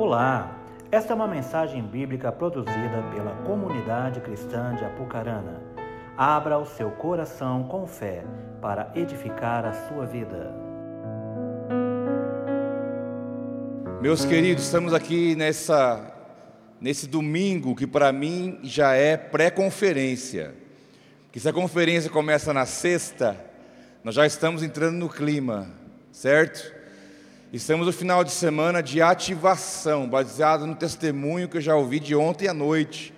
Olá, esta é uma mensagem bíblica produzida pela comunidade cristã de Apucarana. Abra o seu coração com fé para edificar a sua vida. Meus queridos, estamos aqui nessa nesse domingo que para mim já é pré-conferência. Que se a conferência começa na sexta, nós já estamos entrando no clima, certo? Estamos no final de semana de ativação, baseado no testemunho que eu já ouvi de ontem à noite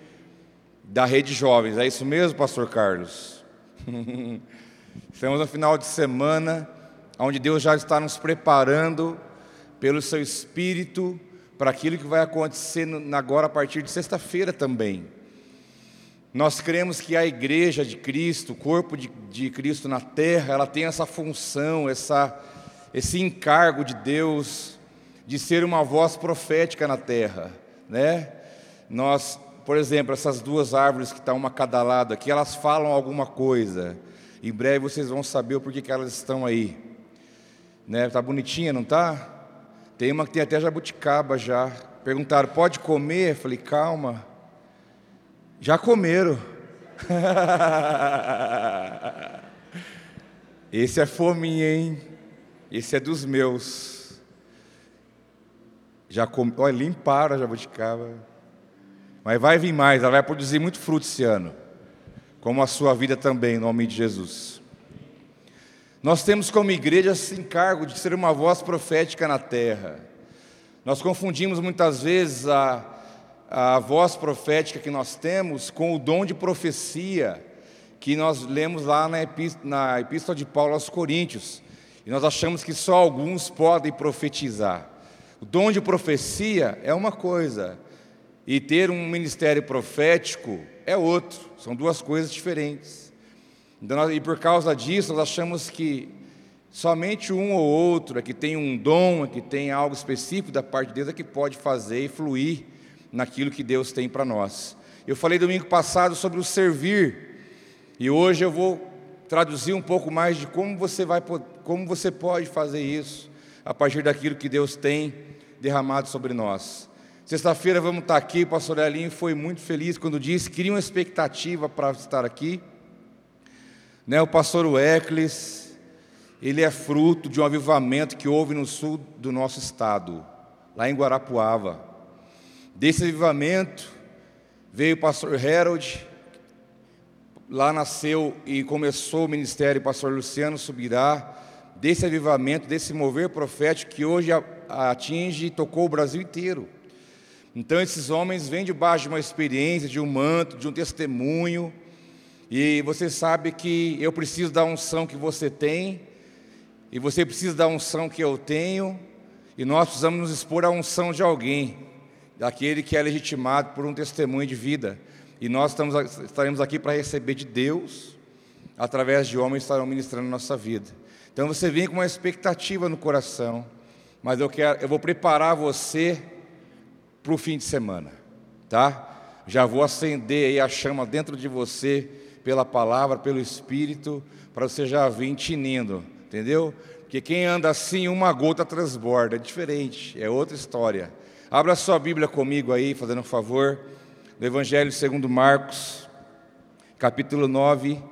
da Rede Jovens. É isso mesmo, Pastor Carlos? Estamos no final de semana onde Deus já está nos preparando pelo seu Espírito para aquilo que vai acontecer agora a partir de sexta-feira também. Nós cremos que a igreja de Cristo, o corpo de, de Cristo na terra, ela tem essa função, essa esse encargo de Deus de ser uma voz profética na terra, né? Nós, por exemplo, essas duas árvores que estão uma cada lado aqui, elas falam alguma coisa. Em breve vocês vão saber o porquê que elas estão aí. Né? Tá bonitinha, não tá? Tem uma que tem até jabuticaba já. Perguntaram: "Pode comer?" Eu falei: "Calma. Já comeram." Esse é fominha, hein? Esse é dos meus. Já com... Olha, limparam a jabuticaba. Mas vai vir mais, ela vai produzir muito fruto esse ano. Como a sua vida também, em nome de Jesus. Nós temos como igreja esse encargo de ser uma voz profética na terra. Nós confundimos muitas vezes a, a voz profética que nós temos com o dom de profecia que nós lemos lá na, na Epístola de Paulo aos Coríntios. E nós achamos que só alguns podem profetizar. O dom de profecia é uma coisa, e ter um ministério profético é outro, são duas coisas diferentes. Então, e por causa disso, nós achamos que somente um ou outro é que tem um dom, é que tem algo específico da parte de Deus, é que pode fazer e fluir naquilo que Deus tem para nós. Eu falei domingo passado sobre o servir, e hoje eu vou traduzir um pouco mais de como você vai como você pode fazer isso a partir daquilo que Deus tem derramado sobre nós. Sexta-feira vamos estar aqui, o pastor Elinho foi muito feliz quando disse que queria uma expectativa para estar aqui. Né, o pastor Weckles, ele é fruto de um avivamento que houve no sul do nosso estado, lá em Guarapuava. Desse avivamento veio o pastor Harold, Lá nasceu e começou o ministério o pastor Luciano Subirá, desse avivamento, desse mover profético que hoje atinge e tocou o Brasil inteiro. Então, esses homens vêm debaixo de uma experiência, de um manto, de um testemunho, e você sabe que eu preciso da unção que você tem, e você precisa da unção que eu tenho, e nós precisamos nos expor à unção de alguém, daquele que é legitimado por um testemunho de vida. E nós estamos, estaremos aqui para receber de Deus, através de homens que estarão ministrando nossa vida. Então você vem com uma expectativa no coração, mas eu quero, eu vou preparar você para o fim de semana, tá? Já vou acender aí a chama dentro de você pela palavra, pelo Espírito, para você já vir tinindo, entendeu? Porque quem anda assim, uma gota transborda, é diferente, é outra história. Abra sua Bíblia comigo aí, fazendo um favor no Evangelho segundo Marcos, capítulo 9.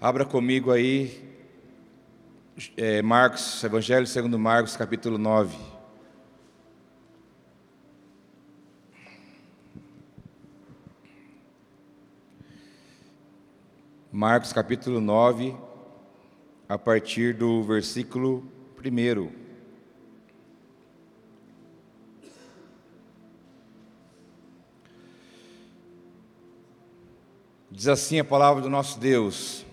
Abra comigo aí, é, Marcos, Evangelho segundo Marcos, capítulo 9. Marcos capítulo 9, a partir do versículo 1. Diz assim a palavra do nosso Deus.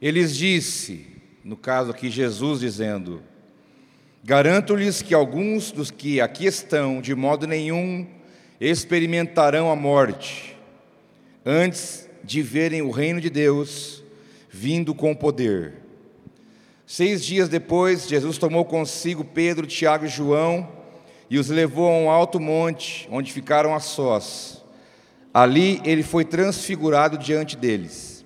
Eles disse, no caso aqui Jesus dizendo: Garanto-lhes que alguns dos que aqui estão, de modo nenhum, experimentarão a morte, antes de verem o reino de Deus vindo com poder. Seis dias depois, Jesus tomou consigo Pedro, Tiago e João e os levou a um alto monte, onde ficaram a sós. Ali ele foi transfigurado diante deles.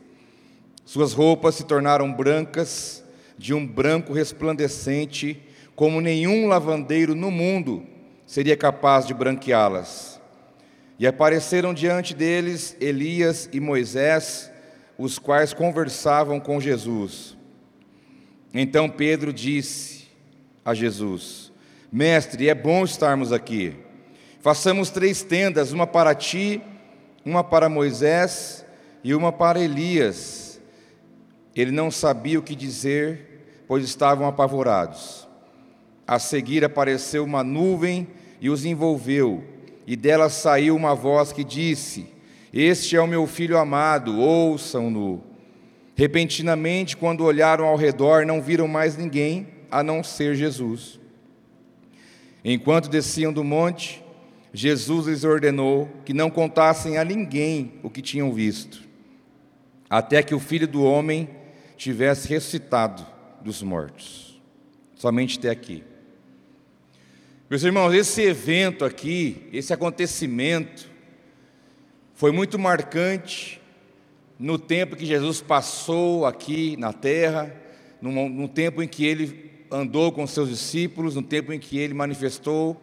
Suas roupas se tornaram brancas, de um branco resplandecente, como nenhum lavandeiro no mundo seria capaz de branqueá-las. E apareceram diante deles Elias e Moisés, os quais conversavam com Jesus. Então Pedro disse a Jesus: Mestre, é bom estarmos aqui. Façamos três tendas, uma para ti, uma para Moisés e uma para Elias. Ele não sabia o que dizer, pois estavam apavorados. A seguir apareceu uma nuvem e os envolveu, e dela saiu uma voz que disse: Este é o meu filho amado, ouçam-no. Repentinamente, quando olharam ao redor, não viram mais ninguém a não ser Jesus. Enquanto desciam do monte, Jesus lhes ordenou que não contassem a ninguém o que tinham visto, até que o filho do homem tivesse ressuscitado dos mortos. Somente até aqui. Meus irmãos, esse evento aqui, esse acontecimento, foi muito marcante no tempo que Jesus passou aqui na terra, no, tempo em que ele andou com seus discípulos, no tempo em que ele manifestou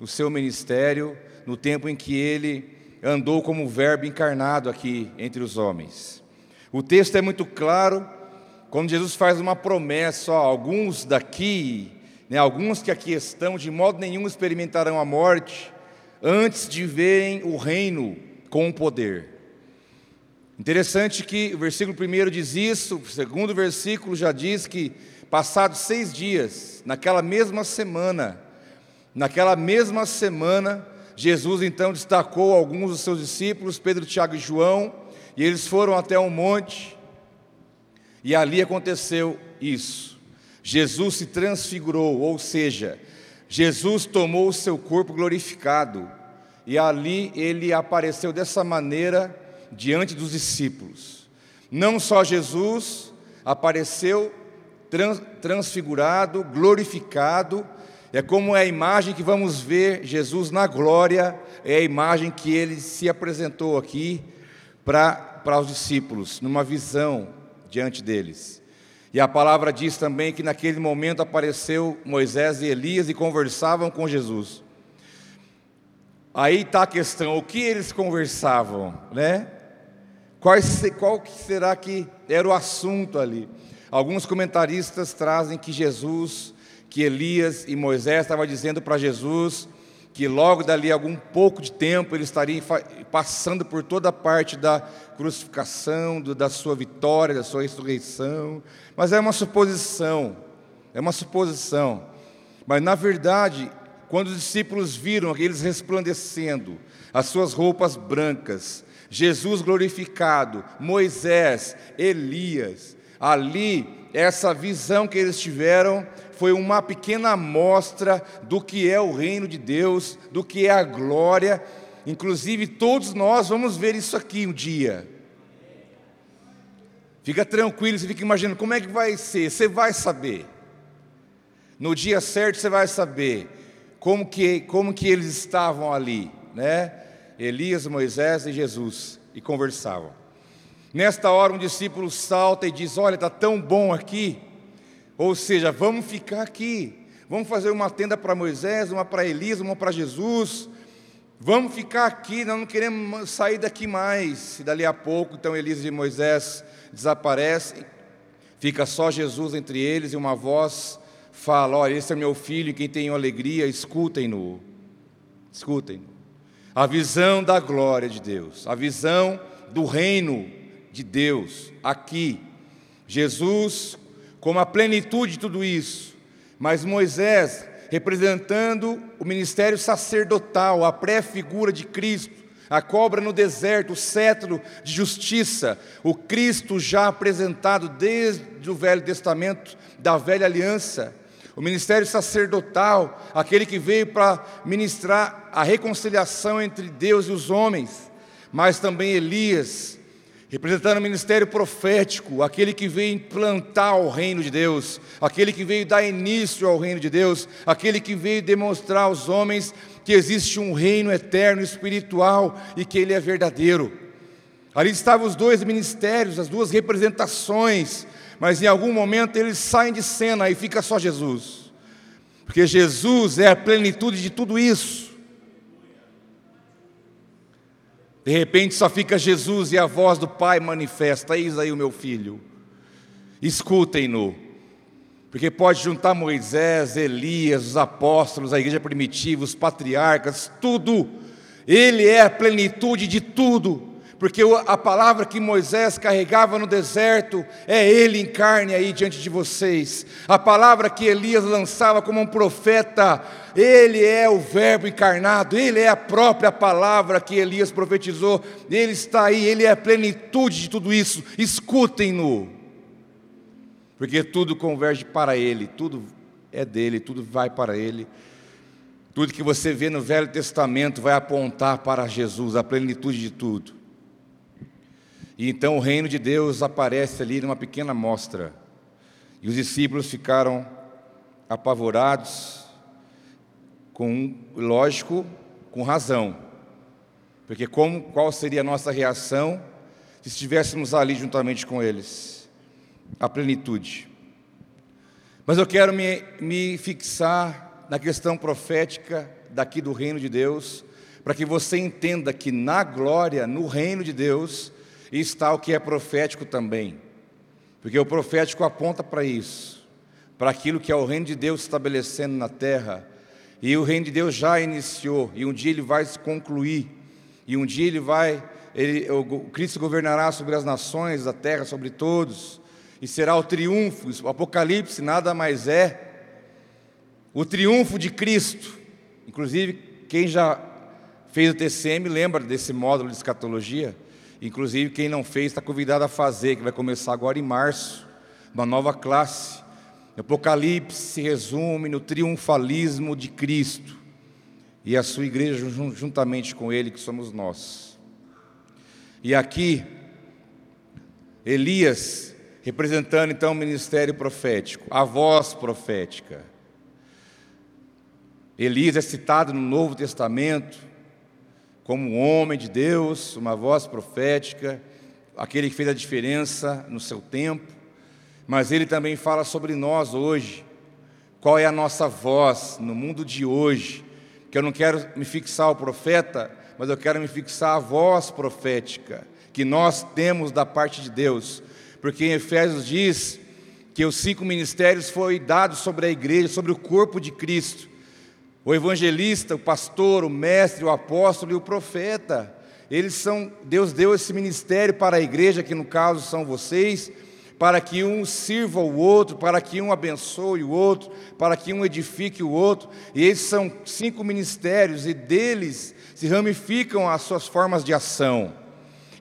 o seu ministério, no tempo em que ele andou como Verbo encarnado aqui entre os homens. O texto é muito claro, quando Jesus faz uma promessa, ó, alguns daqui né, alguns que aqui estão, de modo nenhum experimentarão a morte antes de verem o reino com poder. Interessante que o versículo primeiro diz isso, o segundo versículo já diz que, passados seis dias, naquela mesma semana, naquela mesma semana, Jesus então destacou alguns dos seus discípulos, Pedro, Tiago e João, e eles foram até um monte, e ali aconteceu isso. Jesus se transfigurou, ou seja, Jesus tomou o seu corpo glorificado e ali ele apareceu dessa maneira diante dos discípulos. Não só Jesus apareceu trans, transfigurado, glorificado, é como é a imagem que vamos ver Jesus na glória, é a imagem que ele se apresentou aqui para os discípulos, numa visão diante deles. E a palavra diz também que naquele momento apareceu Moisés e Elias e conversavam com Jesus. Aí está a questão, o que eles conversavam, né? Qual, qual será que era o assunto ali? Alguns comentaristas trazem que Jesus, que Elias e Moisés estavam dizendo para Jesus que logo dali algum pouco de tempo ele estaria passando por toda a parte da crucificação, do, da sua vitória, da sua ressurreição. Mas é uma suposição, é uma suposição. Mas na verdade, quando os discípulos viram eles resplandecendo, as suas roupas brancas, Jesus glorificado, Moisés, Elias, ali, essa visão que eles tiveram foi uma pequena amostra do que é o reino de Deus, do que é a glória. Inclusive, todos nós vamos ver isso aqui um dia. Fica tranquilo, você fica imaginando como é que vai ser, você vai saber. No dia certo você vai saber como que, como que eles estavam ali, né? Elias, Moisés e Jesus, e conversavam. Nesta hora, um discípulo salta e diz: Olha, está tão bom aqui, ou seja, vamos ficar aqui. Vamos fazer uma tenda para Moisés, uma para Elias, uma para Jesus. Vamos ficar aqui, nós não queremos sair daqui mais. E dali a pouco, então Elias e Moisés desaparecem. Fica só Jesus entre eles e uma voz fala: Olha, esse é meu filho, quem tem alegria, escutem-no. Escutem-no. A visão da glória de Deus, a visão do reino de Deus aqui. Jesus como a plenitude de tudo isso. Mas Moisés, representando o ministério sacerdotal, a pré-figura de Cristo, a cobra no deserto, o cetro de justiça, o Cristo já apresentado desde o Velho Testamento, da velha aliança, o ministério sacerdotal, aquele que veio para ministrar a reconciliação entre Deus e os homens, mas também Elias, representando o ministério profético, aquele que veio implantar o reino de Deus, aquele que veio dar início ao reino de Deus, aquele que veio demonstrar aos homens que existe um reino eterno espiritual e que ele é verdadeiro. Ali estavam os dois ministérios, as duas representações, mas em algum momento eles saem de cena e fica só Jesus. porque Jesus é a plenitude de tudo isso. De repente só fica Jesus e a voz do Pai manifesta: Eis aí o meu filho, escutem-no. Porque pode juntar Moisés, Elias, os apóstolos, a igreja primitiva, os patriarcas, tudo. Ele é a plenitude de tudo. Porque a palavra que Moisés carregava no deserto é ele em carne aí diante de vocês. A palavra que Elias lançava como um profeta, ele é o Verbo encarnado, ele é a própria palavra que Elias profetizou. Ele está aí, ele é a plenitude de tudo isso. Escutem-no porque tudo converge para Ele, tudo é dele, tudo vai para Ele. Tudo que você vê no Velho Testamento vai apontar para Jesus, a plenitude de tudo. E então o reino de Deus aparece ali numa pequena mostra. E os discípulos ficaram apavorados, com lógico, com razão. Porque como, qual seria a nossa reação se estivéssemos ali juntamente com eles? a plenitude. Mas eu quero me, me fixar na questão profética daqui do reino de Deus, para que você entenda que na glória, no reino de Deus, está o que é profético também. Porque o profético aponta para isso, para aquilo que é o reino de Deus estabelecendo na terra. E o reino de Deus já iniciou, e um dia ele vai se concluir, e um dia ele vai, ele, o Cristo governará sobre as nações da terra, sobre todos e será o triunfo. O Apocalipse nada mais é o triunfo de Cristo. Inclusive, quem já fez o TCM lembra desse módulo de escatologia. Inclusive, quem não fez está convidado a fazer, que vai começar agora em março, uma nova classe. O Apocalipse se resume no triunfalismo de Cristo e a sua igreja juntamente com ele, que somos nós. E aqui, Elias representando então o ministério profético, a voz profética. Elias é citado no Novo Testamento como um homem de Deus, uma voz profética, aquele que fez a diferença no seu tempo, mas ele também fala sobre nós hoje. Qual é a nossa voz no mundo de hoje? Que eu não quero me fixar o profeta, mas eu quero me fixar a voz profética que nós temos da parte de Deus porque em Efésios diz que os cinco ministérios foram dados sobre a igreja, sobre o corpo de Cristo. O evangelista, o pastor, o mestre, o apóstolo e o profeta. Eles são, Deus deu esse ministério para a igreja, que no caso são vocês, para que um sirva o outro, para que um abençoe o outro, para que um edifique o outro. E esses são cinco ministérios e deles se ramificam as suas formas de ação.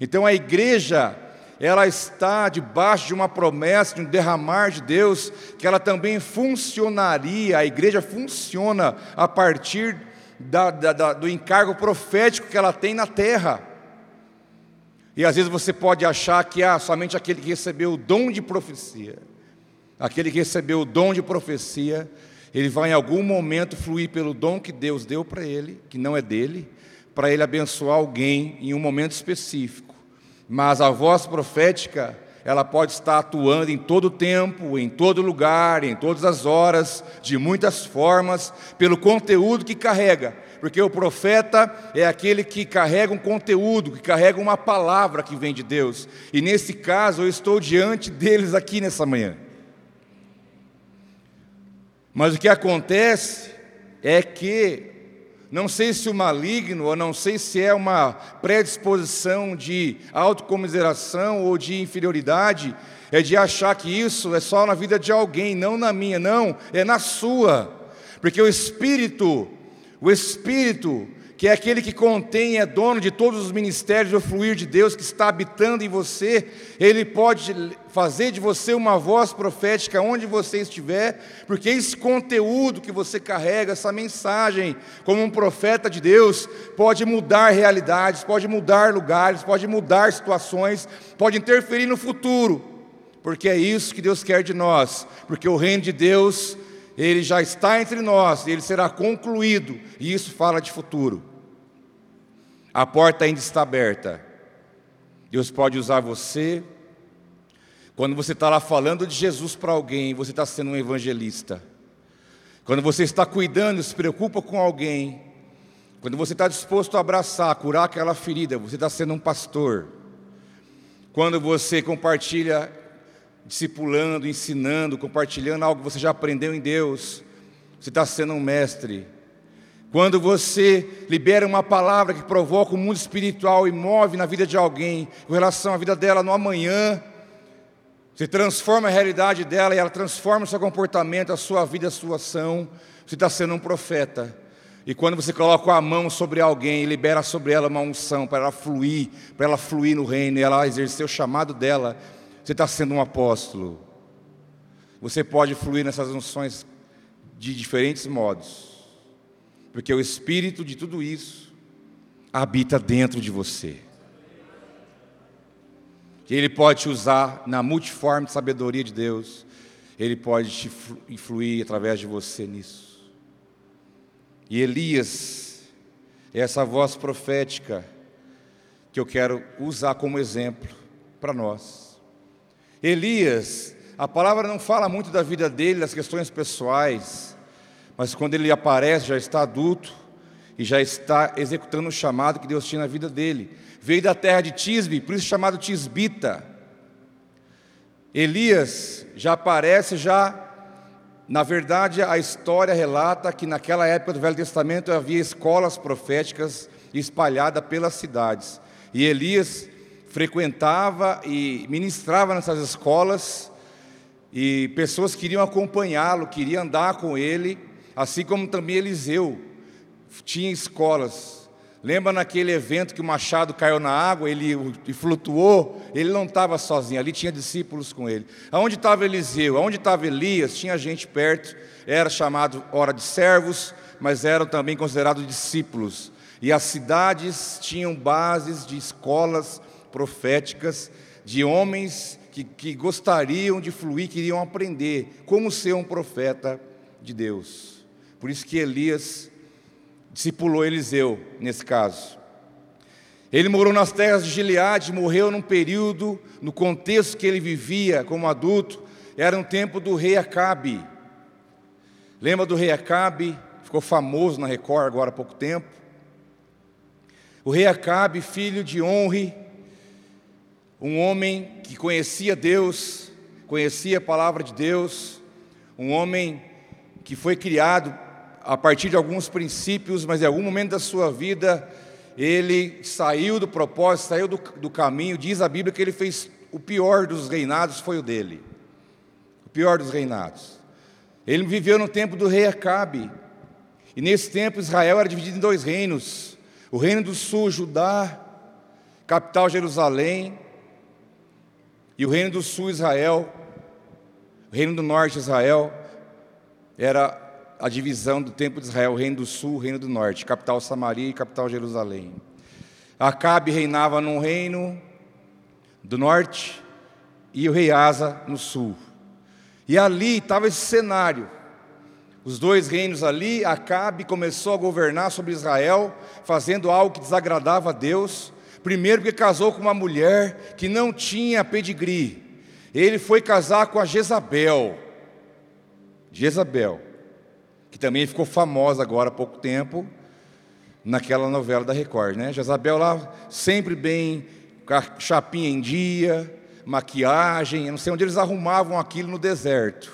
Então a igreja ela está debaixo de uma promessa, de um derramar de Deus, que ela também funcionaria, a igreja funciona a partir da, da, da, do encargo profético que ela tem na terra. E às vezes você pode achar que ah, somente aquele que recebeu o dom de profecia, aquele que recebeu o dom de profecia, ele vai em algum momento fluir pelo dom que Deus deu para ele, que não é dele, para ele abençoar alguém em um momento específico. Mas a voz profética, ela pode estar atuando em todo tempo, em todo lugar, em todas as horas, de muitas formas, pelo conteúdo que carrega. Porque o profeta é aquele que carrega um conteúdo, que carrega uma palavra que vem de Deus. E nesse caso, eu estou diante deles aqui nessa manhã. Mas o que acontece é que não sei se o maligno, ou não sei se é uma predisposição de autocomiseração ou de inferioridade, é de achar que isso é só na vida de alguém, não na minha, não, é na sua. Porque o Espírito, o Espírito, que é aquele que contém é dono de todos os ministérios do fluir de Deus que está habitando em você, ele pode fazer de você uma voz profética onde você estiver, porque esse conteúdo que você carrega, essa mensagem, como um profeta de Deus, pode mudar realidades, pode mudar lugares, pode mudar situações, pode interferir no futuro, porque é isso que Deus quer de nós, porque o reino de Deus ele já está entre nós, ele será concluído, e isso fala de futuro. A porta ainda está aberta. Deus pode usar você. Quando você está lá falando de Jesus para alguém, você está sendo um evangelista. Quando você está cuidando, se preocupa com alguém, quando você está disposto a abraçar, curar aquela ferida, você está sendo um pastor. Quando você compartilha, discipulando, ensinando, compartilhando algo que você já aprendeu em Deus, você está sendo um mestre. Quando você libera uma palavra que provoca o mundo espiritual e move na vida de alguém, com relação à vida dela no amanhã, você transforma a realidade dela e ela transforma o seu comportamento, a sua vida, a sua ação. Você está sendo um profeta. E quando você coloca a mão sobre alguém e libera sobre ela uma unção para ela fluir, para ela fluir no reino e ela exercer o chamado dela, você está sendo um apóstolo. Você pode fluir nessas unções de diferentes modos, porque o espírito de tudo isso habita dentro de você Ele pode te usar na multiforme sabedoria de Deus, Ele pode te influir através de você nisso. E Elias é essa voz profética que eu quero usar como exemplo para nós. Elias, a palavra não fala muito da vida dele, das questões pessoais, mas quando ele aparece, já está adulto e já está executando o chamado que Deus tinha na vida dele veio da terra de Tisbe, por isso chamado Tisbita. Elias já aparece já na verdade, a história relata que naquela época do Velho Testamento havia escolas proféticas espalhadas pelas cidades. E Elias frequentava e ministrava nessas escolas, e pessoas queriam acompanhá-lo, queriam andar com ele, assim como também Eliseu tinha escolas Lembra naquele evento que o machado caiu na água, ele flutuou? Ele não estava sozinho, ali tinha discípulos com ele. Aonde estava Eliseu? Aonde estava Elias? Tinha gente perto, era chamado hora de servos, mas eram também considerados discípulos. E as cidades tinham bases de escolas proféticas, de homens que, que gostariam de fluir, queriam aprender como ser um profeta de Deus. Por isso que Elias discipulou Eliseu, nesse caso. Ele morou nas terras de Gileade, morreu num período, no contexto que ele vivia como adulto, era um tempo do rei Acabe. Lembra do rei Acabe? Ficou famoso na Record agora há pouco tempo. O rei Acabe, filho de Honre, um homem que conhecia Deus, conhecia a palavra de Deus, um homem que foi criado a partir de alguns princípios, mas em algum momento da sua vida ele saiu do propósito, saiu do, do caminho. Diz a Bíblia que ele fez o pior dos reinados, foi o dele. O pior dos reinados. Ele viveu no tempo do rei Acabe. E nesse tempo Israel era dividido em dois reinos: o reino do sul, Judá, capital Jerusalém, e o reino do sul, Israel, o reino do norte, Israel, era a divisão do templo de Israel, o reino do sul, o reino do norte, capital Samaria e capital Jerusalém. Acabe reinava no reino do norte e o rei Asa no sul. E ali estava esse cenário. Os dois reinos ali, Acabe começou a governar sobre Israel, fazendo algo que desagradava a Deus. Primeiro, porque casou com uma mulher que não tinha pedigree. Ele foi casar com a Jezabel. Jezabel que também ficou famosa agora há pouco tempo, naquela novela da Record, né? Jezabel lá sempre bem, chapinha em dia, maquiagem, eu não sei onde eles arrumavam aquilo no deserto,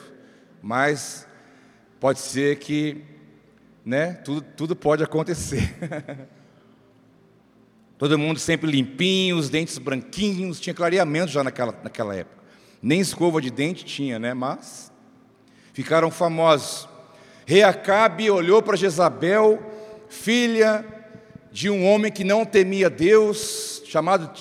mas pode ser que, né? Tudo, tudo pode acontecer. Todo mundo sempre limpinho, os dentes branquinhos, tinha clareamento já naquela, naquela época. Nem escova de dente tinha, né? Mas ficaram famosos. Reacabe olhou para Jezabel, filha de um homem que não temia Deus, chamado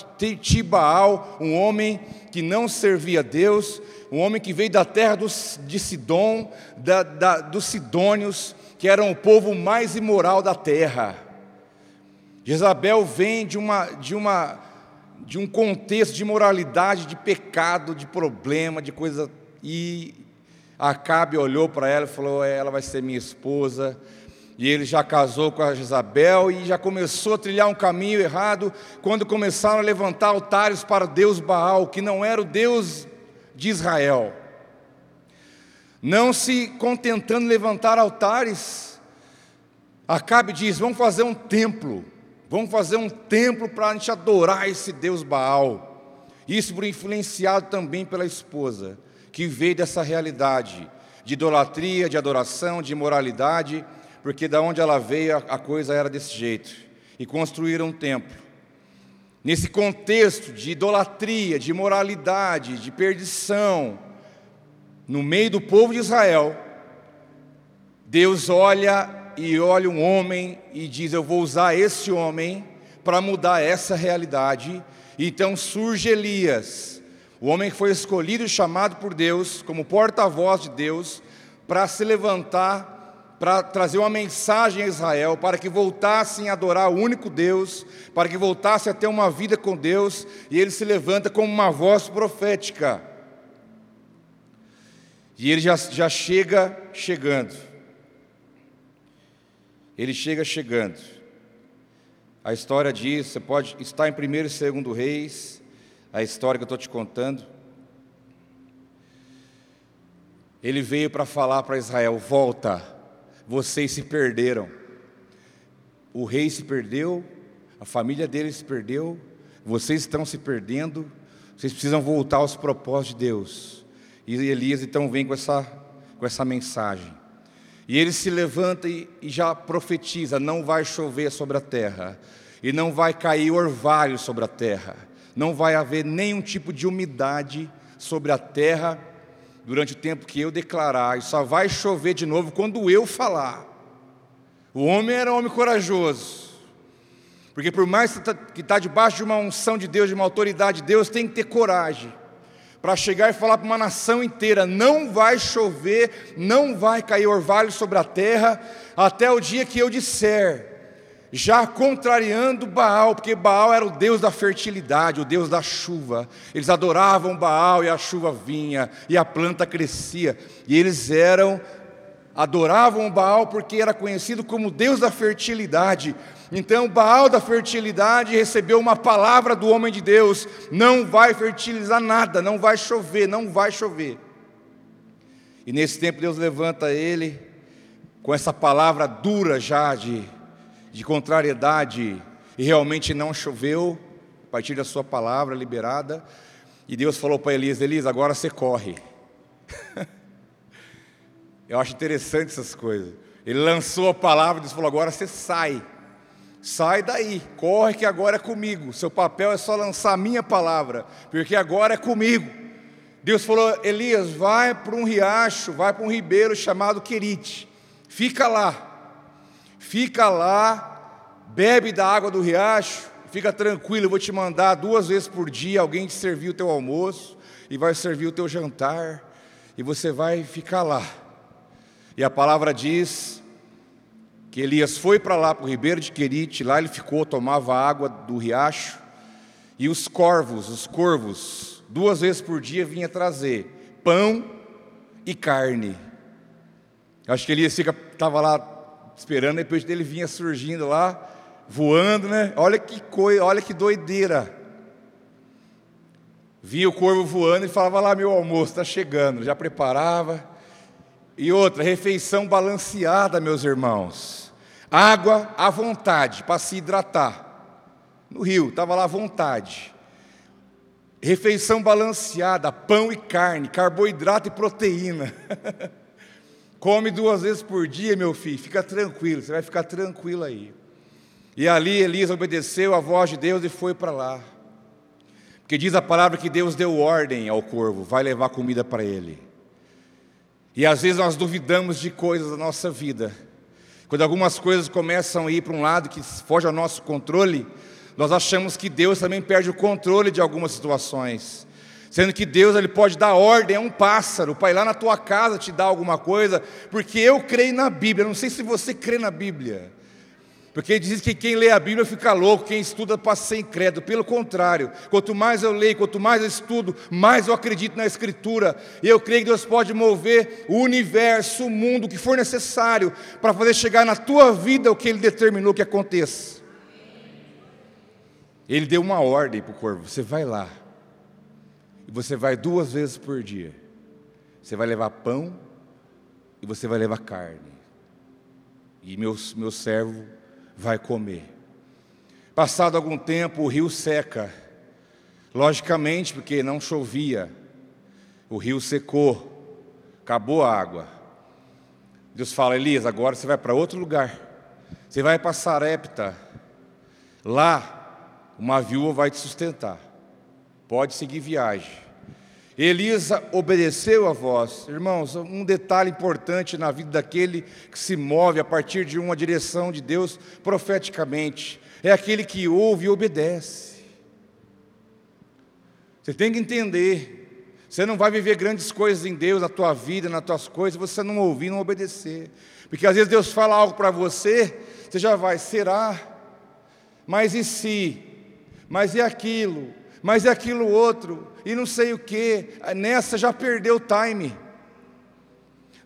Tibaal, um homem que não servia a Deus, um homem que veio da terra dos, de Sidom, da, da, dos Sidônios, que eram o povo mais imoral da terra. Jezabel vem de, uma, de, uma, de um contexto de moralidade, de pecado, de problema, de coisa. E Acabe olhou para ela e falou: é, Ela vai ser minha esposa. E ele já casou com a Jezabel e já começou a trilhar um caminho errado quando começaram a levantar altares para o Deus Baal, que não era o Deus de Israel. não se contentando em levantar altares, Acabe diz: vamos fazer um templo, vamos fazer um templo para a gente adorar esse Deus Baal. Isso por influenciado também pela esposa, que veio dessa realidade de idolatria, de adoração, de imoralidade, porque da onde ela veio a coisa era desse jeito. E construíram um templo. Nesse contexto de idolatria, de imoralidade, de perdição, no meio do povo de Israel, Deus olha e olha um homem e diz: Eu vou usar esse homem para mudar essa realidade. Então surge Elias, o homem que foi escolhido e chamado por Deus como porta-voz de Deus para se levantar, para trazer uma mensagem a Israel, para que voltassem a adorar o único Deus, para que voltassem a ter uma vida com Deus, e ele se levanta como uma voz profética. E ele já, já chega chegando. Ele chega chegando. A história diz, você pode estar em 1 e 2 Reis, a história que eu estou te contando. Ele veio para falar para Israel: volta, vocês se perderam. O rei se perdeu, a família dele se perdeu, vocês estão se perdendo, vocês precisam voltar aos propósitos de Deus. E Elias então vem com essa, com essa mensagem. E ele se levanta e, já profetiza: não vai chover sobre a terra, e não vai cair orvalho sobre a terra, não vai haver nenhum tipo de umidade sobre a terra durante o tempo que eu declarar, e só vai chover de novo quando eu falar. O homem era um homem corajoso, porque por mais que está tá debaixo de uma unção de Deus, de uma autoridade de Deus, tem que ter coragem para chegar e falar para uma nação inteira: não vai chover, não vai cair orvalho sobre a terra, até o dia que eu disser, já contrariando Baal, porque Baal era o deus da fertilidade, o deus da chuva. Eles adoravam Baal e a chuva vinha, e a planta crescia, e eles eram adoravam Baal porque era conhecido como Deus da fertilidade. Então, Baal da fertilidade recebeu uma palavra do homem de Deus: não vai fertilizar nada, não vai chover, não vai chover. E nesse tempo, Deus levanta ele com essa palavra dura já de, de contrariedade, e realmente não choveu, a partir da sua palavra liberada. E Deus falou para Elias: Elias, agora você corre. Eu acho interessante essas coisas. Ele lançou a palavra e Deus falou: agora você sai. Sai daí, corre que agora é comigo. Seu papel é só lançar minha palavra, porque agora é comigo. Deus falou: Elias, vai para um riacho, vai para um ribeiro chamado Querite. Fica lá, fica lá, bebe da água do riacho, fica tranquilo. Eu vou te mandar duas vezes por dia alguém te servir o teu almoço e vai servir o teu jantar, e você vai ficar lá. E a palavra diz que Elias foi para lá, para o ribeiro de Querite, lá ele ficou, tomava água do riacho, e os corvos, os corvos, duas vezes por dia vinha trazer pão e carne. Acho que Elias estava lá esperando, depois dele vinha surgindo lá, voando, né? Olha que coisa, olha que doideira. Vinha o corvo voando e falava lá, meu almoço está chegando, já preparava. E outra, refeição balanceada, meus irmãos. Água à vontade para se hidratar. No rio, estava lá à vontade. Refeição balanceada, pão e carne, carboidrato e proteína. Come duas vezes por dia, meu filho, fica tranquilo, você vai ficar tranquilo aí. E ali Elias obedeceu a voz de Deus e foi para lá. Porque diz a palavra que Deus deu ordem ao corvo, vai levar comida para ele. E às vezes nós duvidamos de coisas da nossa vida quando algumas coisas começam a ir para um lado que foge ao nosso controle, nós achamos que Deus também perde o controle de algumas situações. Sendo que Deus ele pode dar ordem a um pássaro para ir lá na tua casa te dar alguma coisa, porque eu creio na Bíblia. Não sei se você crê na Bíblia. Porque diz que quem lê a Bíblia fica louco, quem estuda passa ser incrédulo. Pelo contrário, quanto mais eu leio, quanto mais eu estudo, mais eu acredito na Escritura. E eu creio que Deus pode mover o universo, o mundo, o que for necessário para fazer chegar na tua vida o que Ele determinou que aconteça. Ele deu uma ordem para o corvo: você vai lá, e você vai duas vezes por dia. Você vai levar pão e você vai levar carne. E meu, meu servo vai comer. Passado algum tempo, o rio seca. Logicamente, porque não chovia, o rio secou, acabou a água. Deus fala, Elias, agora você vai para outro lugar. Você vai para Sarepta. Lá, uma viúva vai te sustentar. Pode seguir viagem. Elias obedeceu a voz. Irmãos, um detalhe importante na vida daquele que se move a partir de uma direção de Deus profeticamente é aquele que ouve e obedece. Você tem que entender, você não vai viver grandes coisas em Deus, na tua vida, nas tuas coisas, você não ouvir, não obedecer. Porque às vezes Deus fala algo para você, você já vai, será? Mas e se? Mas e aquilo? Mas e aquilo outro? E não sei o que. Nessa já perdeu o time.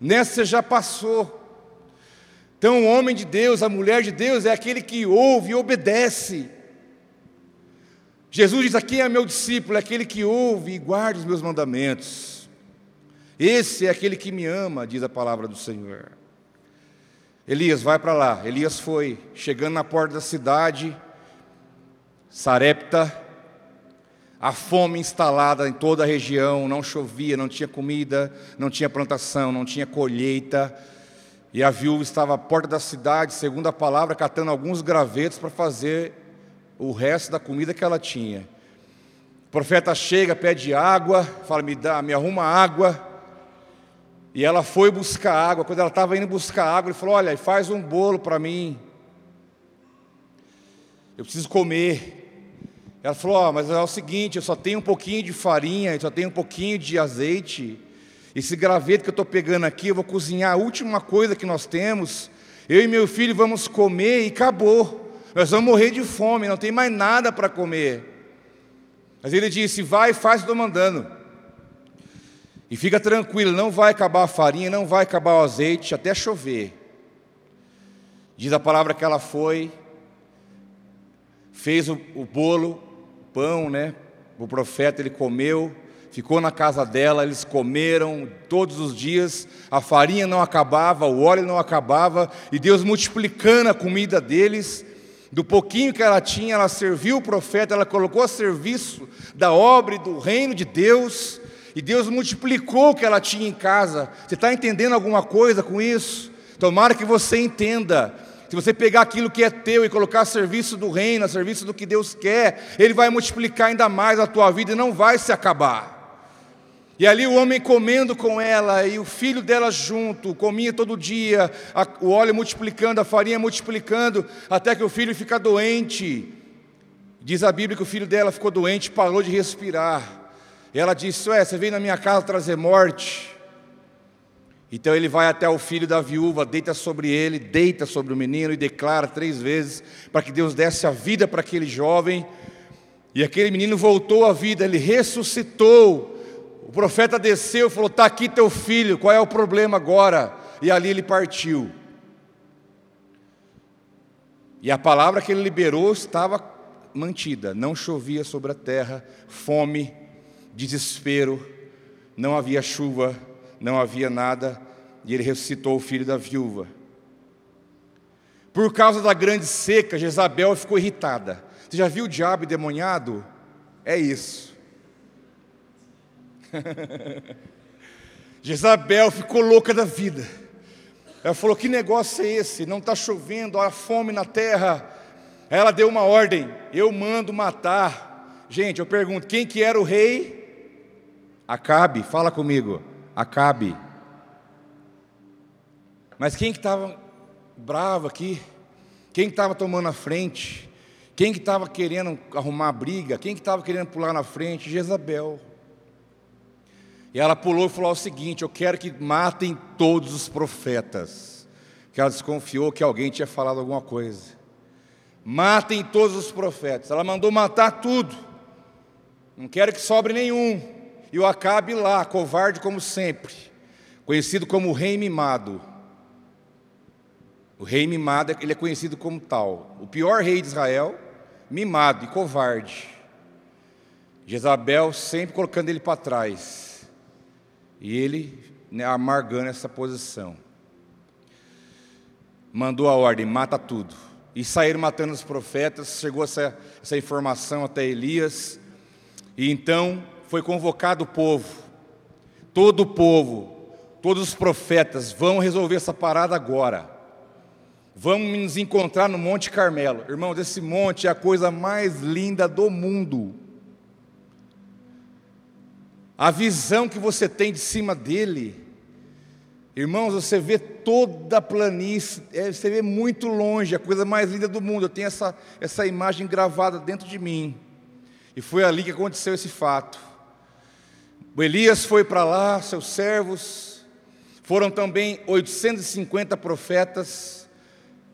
Nessa já passou. Então, o homem de Deus, a mulher de Deus, é aquele que ouve e obedece. Jesus diz: Aqui é meu discípulo, é aquele que ouve e guarda os meus mandamentos. Esse é aquele que me ama, diz a palavra do Senhor. Elias, vai para lá. Elias foi, chegando na porta da cidade, Sarepta, a fome instalada em toda a região, não chovia, não tinha comida, não tinha plantação, não tinha colheita. E a viúva estava à porta da cidade, segundo a palavra, catando alguns gravetos para fazer o resto da comida que ela tinha. O profeta chega, pede água, fala: me dá, me arruma água. E ela foi buscar água. Quando ela estava indo buscar água, ele falou: Olha, faz um bolo para mim. Eu preciso comer. Ela falou: oh, Mas é o seguinte, eu só tenho um pouquinho de farinha, eu só tenho um pouquinho de azeite. Esse graveto que eu estou pegando aqui, eu vou cozinhar a última coisa que nós temos. Eu e meu filho vamos comer e acabou. Nós vamos morrer de fome, não tem mais nada para comer. Mas ele disse: Vai, faz, estou mandando. E fica tranquilo, não vai acabar a farinha, não vai acabar o azeite até chover. Diz a palavra que ela foi, fez o, o bolo, o pão, né? O profeta ele comeu, ficou na casa dela, eles comeram todos os dias, a farinha não acabava, o óleo não acabava, e Deus multiplicando a comida deles, do pouquinho que ela tinha, ela serviu o profeta, ela colocou a serviço da obra e do reino de Deus, e Deus multiplicou o que ela tinha em casa. Você está entendendo alguma coisa com isso? Tomara que você entenda. Se você pegar aquilo que é teu e colocar a serviço do reino, a serviço do que Deus quer, Ele vai multiplicar ainda mais a tua vida e não vai se acabar. E ali o homem comendo com ela e o filho dela junto, comia todo dia, a, o óleo multiplicando, a farinha multiplicando, até que o filho fica doente. Diz a Bíblia que o filho dela ficou doente, parou de respirar. E ela disse: Ué, você veio na minha casa trazer morte. Então ele vai até o filho da viúva, deita sobre ele, deita sobre o menino e declara três vezes para que Deus desse a vida para aquele jovem. E aquele menino voltou à vida, ele ressuscitou o profeta desceu e falou: Está aqui teu filho, qual é o problema agora? E ali ele partiu. E a palavra que ele liberou estava mantida: não chovia sobre a terra, fome, desespero, não havia chuva, não havia nada, e ele ressuscitou o filho da viúva. Por causa da grande seca, Jezabel ficou irritada. Você já viu o diabo demoniado? É isso. Jezabel ficou louca da vida. Ela falou: Que negócio é esse? Não está chovendo, há fome na terra. Ela deu uma ordem: Eu mando matar. Gente, eu pergunto: quem que era o rei? Acabe, fala comigo. Acabe. Mas quem que estava bravo aqui? Quem estava tomando a frente? Quem que estava querendo arrumar briga? Quem que estava querendo pular na frente? Jezabel. E ela pulou e falou o seguinte: Eu quero que matem todos os profetas. Que ela desconfiou que alguém tinha falado alguma coisa. Matem todos os profetas. Ela mandou matar tudo. Não quero que sobre nenhum. E o Acabe lá, covarde como sempre. Conhecido como o rei mimado. O rei mimado, ele é conhecido como tal. O pior rei de Israel, mimado e covarde. Jezabel sempre colocando ele para trás. E ele né, amargando essa posição. mandou a ordem: mata tudo. E saíram matando os profetas. Chegou essa, essa informação até Elias. E então foi convocado o povo, todo o povo, todos os profetas, vão resolver essa parada agora. Vamos nos encontrar no Monte Carmelo. Irmãos, esse monte é a coisa mais linda do mundo. A visão que você tem de cima dele, irmãos, você vê toda a planície, é, você vê muito longe, a coisa mais linda do mundo. Eu tenho essa, essa imagem gravada dentro de mim. E foi ali que aconteceu esse fato. O Elias foi para lá, seus servos, foram também 850 profetas,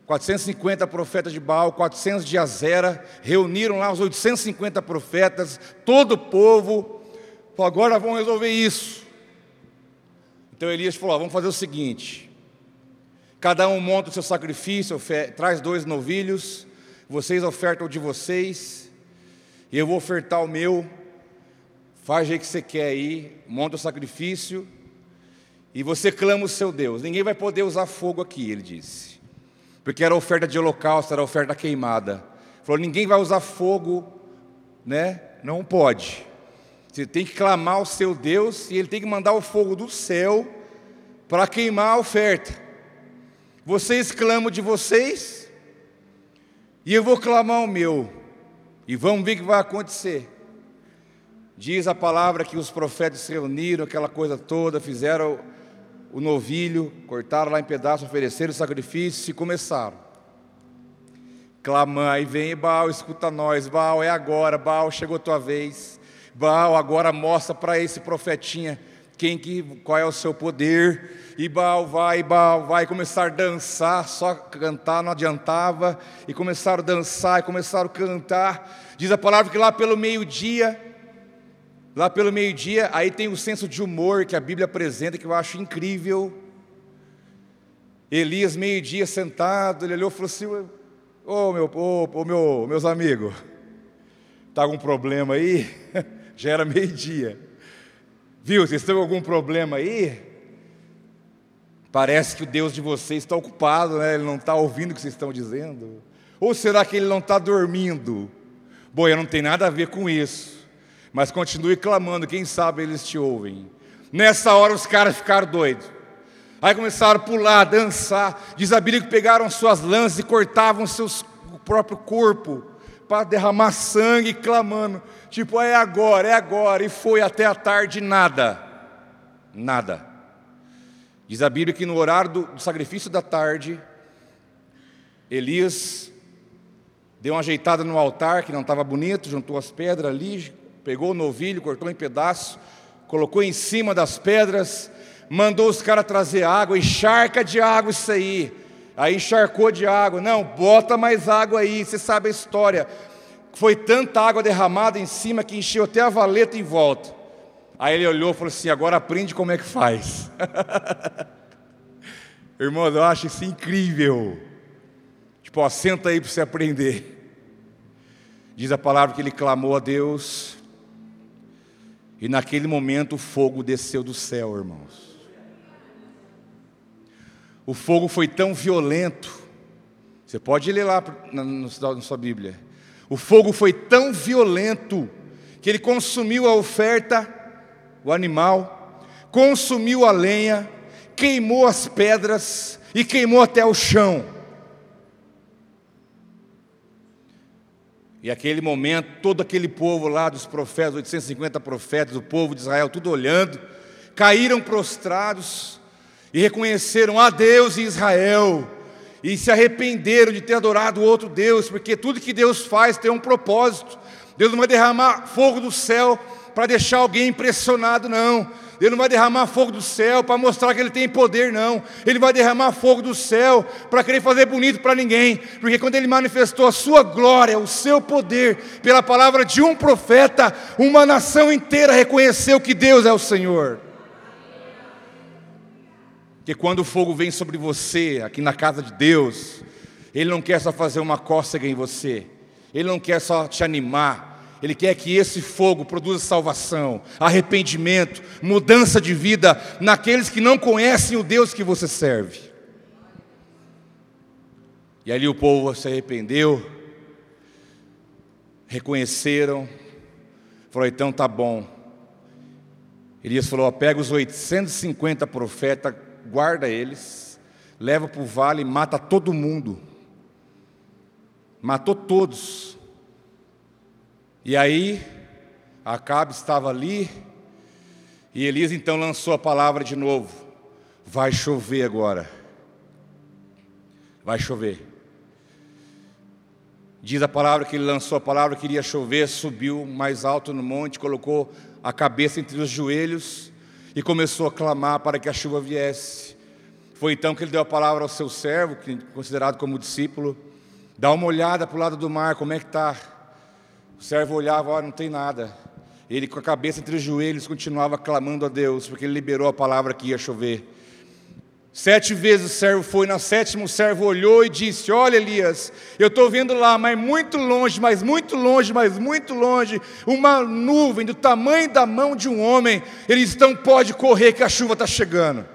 450 profetas de Baal, 400 de Azera, reuniram lá os 850 profetas, todo o povo, Falou, agora vamos resolver isso. Então Elias falou: vamos fazer o seguinte: cada um monta o seu sacrifício, traz dois novilhos, vocês ofertam o de vocês, e eu vou ofertar o meu. Faz o que você quer aí, monta o sacrifício, e você clama o seu Deus. Ninguém vai poder usar fogo aqui, ele disse, porque era oferta de holocausto, era oferta queimada. Falou: ninguém vai usar fogo, né? Não pode. Você tem que clamar ao seu Deus e ele tem que mandar o fogo do céu para queimar a oferta. Vocês clamam de vocês e eu vou clamar o meu. E vamos ver o que vai acontecer. Diz a palavra que os profetas se reuniram, aquela coisa toda, fizeram o novilho, cortaram lá em pedaços, ofereceram o sacrifício e começaram. Clamar, e vem Baal, escuta nós, Baal, é agora, Baal, chegou a tua vez. Baal agora mostra para esse profetinha quem que, qual é o seu poder. E Baal vai, Baal vai começar a dançar, só cantar não adiantava. E começaram a dançar, e começaram a cantar. Diz a palavra que lá pelo meio-dia, lá pelo meio-dia, aí tem o senso de humor que a Bíblia apresenta, que eu acho incrível. Elias, meio-dia, sentado, ele olhou e falou assim: Ô oh, meu, oh, meu, meus amigos, está algum problema aí? já era meio-dia. Viu, vocês têm algum problema aí? Parece que o Deus de vocês está ocupado, né? ele não está ouvindo o que vocês estão dizendo. Ou será que ele não está dormindo? Bom, eu não tem nada a ver com isso. Mas continue clamando, quem sabe eles te ouvem. Nessa hora os caras ficaram doidos. Aí começaram a pular, dançar. Diz a Bíblia que pegaram suas lanças e cortavam seus, o próprio corpo para derramar sangue, clamando. Tipo, é agora, é agora. E foi até a tarde nada. Nada. Diz a Bíblia que no horário do, do sacrifício da tarde, Elias deu uma ajeitada no altar que não estava bonito, juntou as pedras ali, pegou o novilho, cortou em pedaços, colocou em cima das pedras, mandou os caras trazer água, encharca de água isso aí. Aí encharcou de água, não, bota mais água aí, você sabe a história foi tanta água derramada em cima que encheu até a valeta em volta. Aí ele olhou e falou assim: agora aprende como é que faz. Irmão, eu acho isso incrível. Tipo, ó, senta aí para você aprender. Diz a palavra que ele clamou a Deus, e naquele momento o fogo desceu do céu, irmãos. O fogo foi tão violento, você pode ler lá na, sua Bíblia, o fogo foi tão violento que ele consumiu a oferta, o animal, consumiu a lenha, queimou as pedras e queimou até o chão. E aquele momento, todo aquele povo lá dos profetas, 850 profetas, o povo de Israel, tudo olhando, caíram prostrados e reconheceram a Deus em Israel e se arrependeram de ter adorado outro Deus, porque tudo que Deus faz tem um propósito. Deus não vai derramar fogo do céu para deixar alguém impressionado, não. Deus não vai derramar fogo do céu para mostrar que Ele tem poder, não. Ele vai derramar fogo do céu para querer fazer bonito para ninguém, porque quando Ele manifestou a Sua glória, o Seu poder, pela palavra de um profeta, uma nação inteira reconheceu que Deus é o Senhor. Que quando o fogo vem sobre você, aqui na casa de Deus, Ele não quer só fazer uma cócega em você, Ele não quer só te animar, Ele quer que esse fogo produza salvação, arrependimento, mudança de vida naqueles que não conhecem o Deus que você serve. E ali o povo se arrependeu, reconheceram, falou: então tá bom. Elias falou: pega os 850 profetas, guarda eles, leva para o vale e mata todo mundo. Matou todos. E aí, Acabe estava ali, e Elias então lançou a palavra de novo: vai chover agora. Vai chover. Diz a palavra que ele lançou a palavra que iria chover, subiu mais alto no monte, colocou a cabeça entre os joelhos e começou a clamar para que a chuva viesse. Foi então que ele deu a palavra ao seu servo, considerado como discípulo, dá uma olhada para o lado do mar, como é que está? O servo olhava, oh, não tem nada. Ele com a cabeça entre os joelhos continuava clamando a Deus, porque ele liberou a palavra que ia chover. Sete vezes o servo foi, na sétima o servo olhou e disse: Olha, Elias, eu estou vendo lá, mas muito longe, mas muito longe, mas muito longe, uma nuvem do tamanho da mão de um homem. Eles estão, pode correr que a chuva está chegando.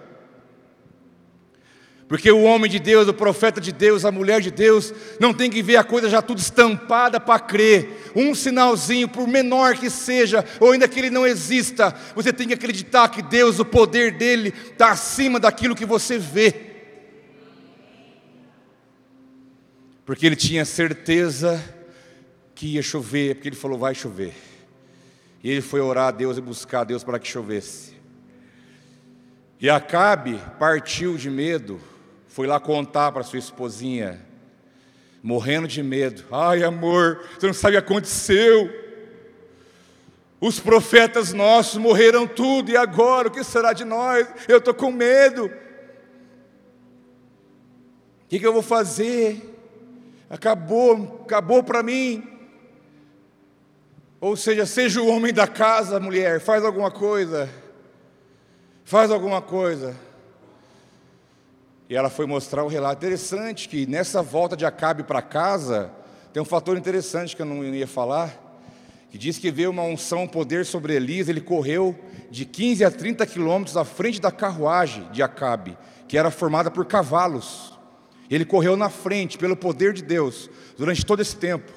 Porque o homem de Deus, o profeta de Deus, a mulher de Deus, não tem que ver a coisa já tudo estampada para crer. Um sinalzinho, por menor que seja, ou ainda que ele não exista, você tem que acreditar que Deus, o poder dele, está acima daquilo que você vê. Porque ele tinha certeza que ia chover, porque ele falou: vai chover. E ele foi orar a Deus e buscar a Deus para que chovesse. E Acabe partiu de medo, foi lá contar para sua esposinha, morrendo de medo. Ai, amor, você não sabe o que aconteceu. Os profetas nossos morreram tudo, e agora o que será de nós? Eu estou com medo. O que, que eu vou fazer? Acabou, acabou para mim. Ou seja, seja o homem da casa, mulher, faz alguma coisa. Faz alguma coisa. E ela foi mostrar o relato interessante que nessa volta de Acabe para casa, tem um fator interessante que eu não ia falar, que diz que veio uma unção, um poder sobre Elias, ele correu de 15 a 30 quilômetros à frente da carruagem de Acabe, que era formada por cavalos. Ele correu na frente, pelo poder de Deus, durante todo esse tempo,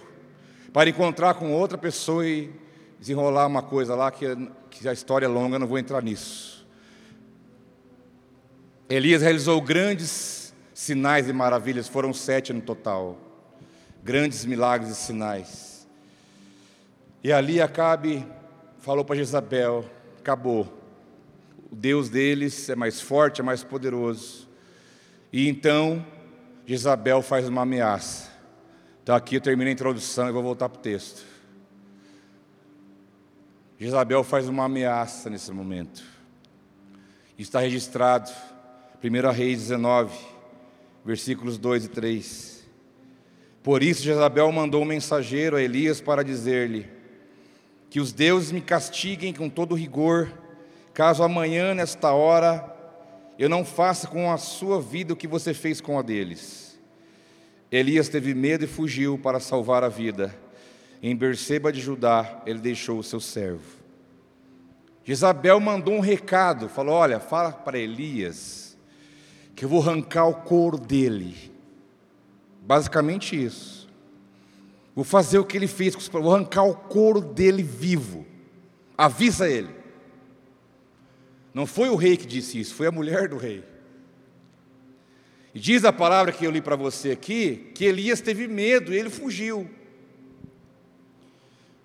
para encontrar com outra pessoa e desenrolar uma coisa lá, que, que a história é longa, não vou entrar nisso. Elias realizou grandes sinais e maravilhas, foram sete no total. Grandes milagres e sinais. E ali Acabe falou para Jezabel: acabou. O Deus deles é mais forte, é mais poderoso. E então Jezabel faz uma ameaça. Então aqui eu termino a introdução e vou voltar para o texto. Jezabel faz uma ameaça nesse momento. Está registrado 1 Reis 19, versículos 2 e 3. Por isso Jezabel mandou um mensageiro a Elias para dizer-lhe: Que os deuses me castiguem com todo rigor, caso amanhã, nesta hora, eu não faça com a sua vida o que você fez com a deles. Elias teve medo e fugiu para salvar a vida. Em Berseba de Judá, ele deixou o seu servo. Jezabel mandou um recado, falou: Olha, fala para Elias que eu vou arrancar o couro dele. Basicamente isso. Vou fazer o que ele fez, vou arrancar o couro dele vivo. Avisa ele. Não foi o rei que disse isso, foi a mulher do rei. E diz a palavra que eu li para você aqui, que Elias teve medo e ele fugiu.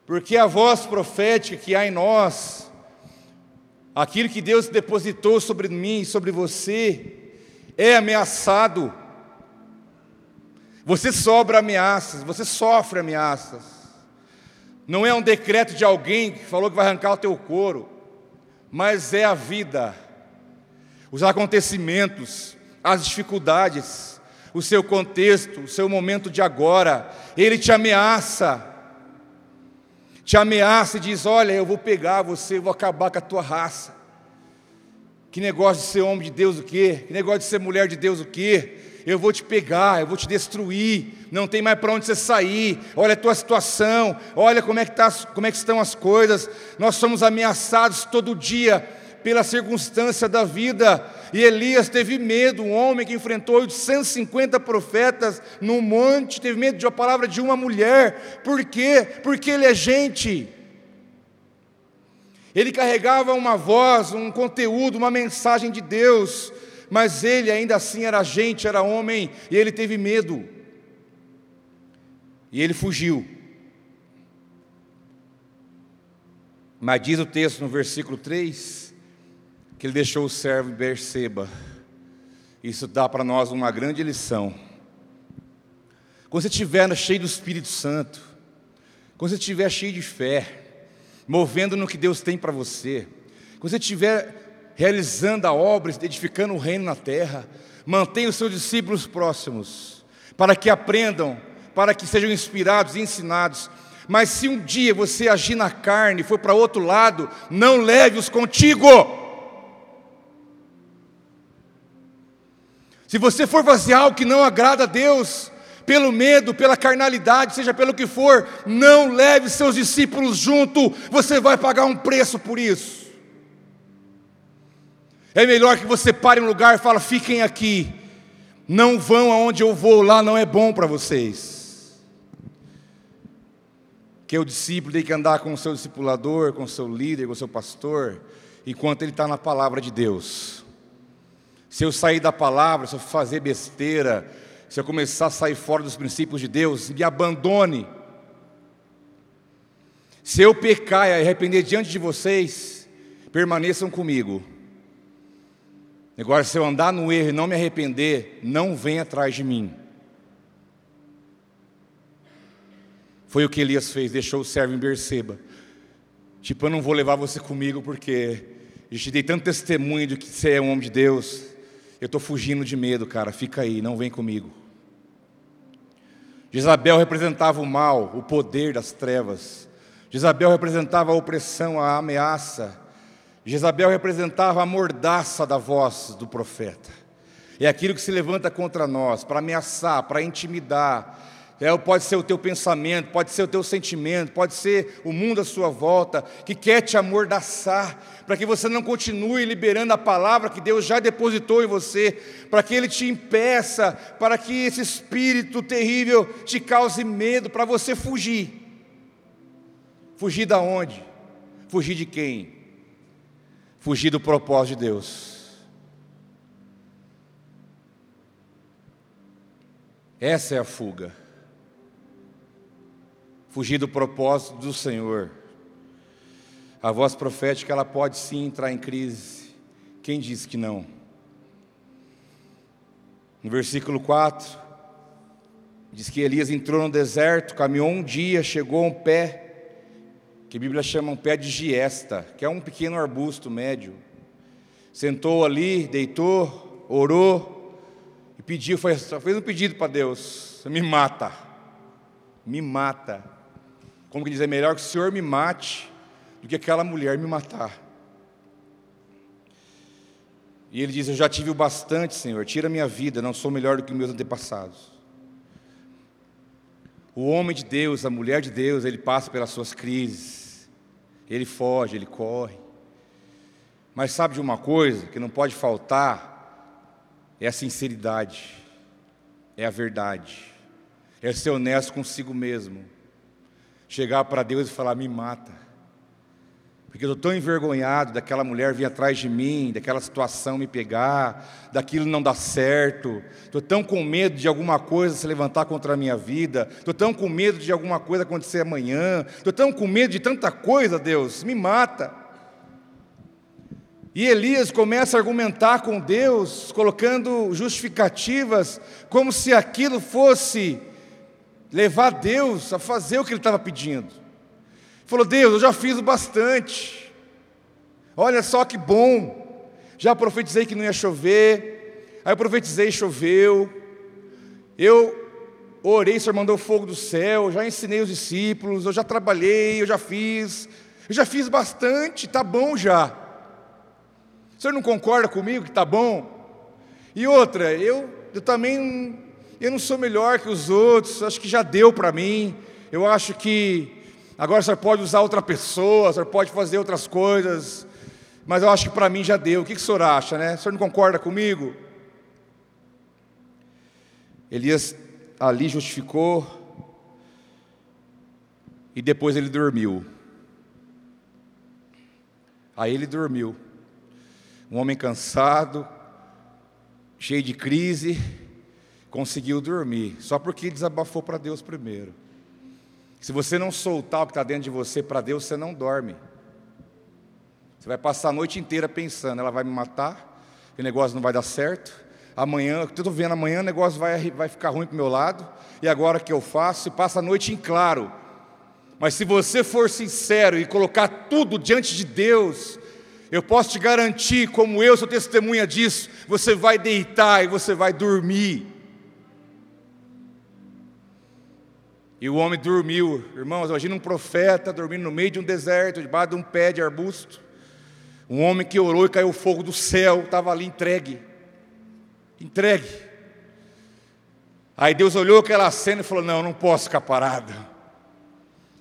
Porque a voz profética que há em nós, aquilo que Deus depositou sobre mim e sobre você, é ameaçado. Você sobra ameaças, você sofre ameaças. Não é um decreto de alguém que falou que vai arrancar o teu couro, mas é a vida, os acontecimentos, as dificuldades, o seu contexto, o seu momento de agora. Ele te ameaça, te ameaça e diz: Olha, eu vou pegar você, eu vou acabar com a tua raça. Que negócio de ser homem de Deus o quê? Que negócio de ser mulher de Deus o quê? Eu vou te pegar, eu vou te destruir, não tem mais para onde você sair. Olha a tua situação, olha como é que tá, como é que estão as coisas. Nós somos ameaçados todo dia pela circunstância da vida. E Elias teve medo, um homem que enfrentou 850 profetas no monte, teve medo de uma palavra de uma mulher. Por quê? Porque ele é gente. Ele carregava uma voz, um conteúdo, uma mensagem de Deus, mas ele ainda assim era gente, era homem, e ele teve medo. E ele fugiu. Mas diz o texto no versículo 3 que ele deixou o servo Berseba. Isso dá para nós uma grande lição. Quando você estiver cheio do Espírito Santo, quando você estiver cheio de fé, movendo no que Deus tem para você, quando você estiver realizando a obra, edificando o reino na terra, mantenha os seus discípulos próximos, para que aprendam, para que sejam inspirados e ensinados. Mas se um dia você agir na carne, for para outro lado, não leve-os contigo. Se você for fazer algo que não agrada a Deus, pelo medo, pela carnalidade, seja pelo que for, não leve seus discípulos junto, você vai pagar um preço por isso. É melhor que você pare em um lugar e fale: fiquem aqui, não vão aonde eu vou, lá não é bom para vocês. Que o discípulo tem que andar com o seu discipulador, com o seu líder, com o seu pastor, enquanto ele está na palavra de Deus. Se eu sair da palavra, se eu fazer besteira, se eu começar a sair fora dos princípios de Deus, me abandone. Se eu pecar e arrepender diante de vocês, permaneçam comigo. Agora, se eu andar no erro e não me arrepender, não venha atrás de mim. Foi o que Elias fez, deixou o servo em Berseba. Tipo, eu não vou levar você comigo porque eu te dei tanto testemunho de que você é um homem de Deus. Eu estou fugindo de medo, cara. Fica aí, não vem comigo. Jezabel representava o mal, o poder das trevas. Jezabel representava a opressão, a ameaça. Jezabel representava a mordaça da voz do profeta. É aquilo que se levanta contra nós, para ameaçar, para intimidar, é, pode ser o teu pensamento, pode ser o teu sentimento, pode ser o mundo à sua volta, que quer te amordaçar, para que você não continue liberando a palavra que Deus já depositou em você, para que Ele te impeça, para que esse espírito terrível te cause medo, para você fugir. Fugir da onde? Fugir de quem? Fugir do propósito de Deus. Essa é a fuga fugir do propósito do Senhor. A voz profética ela pode sim entrar em crise. Quem diz que não? No versículo 4, diz que Elias entrou no deserto, caminhou um dia, chegou a um pé, que a Bíblia chama um pé de giesta, que é um pequeno arbusto médio. Sentou ali, deitou, orou e pediu, fez, fez um pedido para Deus: me mata, me mata. Como que diz, é melhor que o Senhor me mate do que aquela mulher me matar. E ele diz: Eu já tive o bastante, Senhor, tira minha vida, não sou melhor do que meus antepassados. O homem de Deus, a mulher de Deus, ele passa pelas suas crises, ele foge, ele corre. Mas sabe de uma coisa que não pode faltar? É a sinceridade, é a verdade, é ser honesto consigo mesmo chegar para Deus e falar: me mata. Porque eu estou tão envergonhado daquela mulher vir atrás de mim, daquela situação me pegar, daquilo não dar certo. Estou tão com medo de alguma coisa se levantar contra a minha vida. Estou tão com medo de alguma coisa acontecer amanhã. Estou tão com medo de tanta coisa, Deus, me mata. E Elias começa a argumentar com Deus, colocando justificativas, como se aquilo fosse levar Deus a fazer o que ele estava pedindo. Falou: Deus, eu já fiz bastante. Olha só que bom. Já profetizei que não ia chover. Aí eu profetizei, choveu. Eu orei, o Senhor mandou fogo do céu. Já ensinei os discípulos. Eu já trabalhei, eu já fiz. Eu já fiz bastante, tá bom já. O senhor não concorda comigo que tá bom? E outra, eu, eu também eu não sou melhor que os outros, acho que já deu para mim. Eu acho que agora senhor pode usar outra pessoa, senhor pode fazer outras coisas. mas eu acho que para mim já deu. O que, que o senhor acha, né? O senhor não concorda comigo? Elias ali justificou e depois ele dormiu. Aí ele dormiu. Um homem cansado, cheio de crise, conseguiu dormir, só porque desabafou para Deus primeiro. Se você não soltar o que está dentro de você para Deus, você não dorme. Você vai passar a noite inteira pensando, ela vai me matar, o negócio não vai dar certo. Amanhã, estou vendo, amanhã o negócio vai, vai ficar ruim para o meu lado. E agora que eu faço? E passa a noite em claro. Mas se você for sincero e colocar tudo diante de Deus, eu posso te garantir, como eu sou testemunha disso, você vai deitar e você vai dormir. E o homem dormiu. Irmãos, imagina um profeta dormindo no meio de um deserto, debaixo de um pé de arbusto. Um homem que orou e caiu fogo do céu, estava ali entregue. Entregue. Aí Deus olhou aquela cena e falou: Não, não posso ficar parado.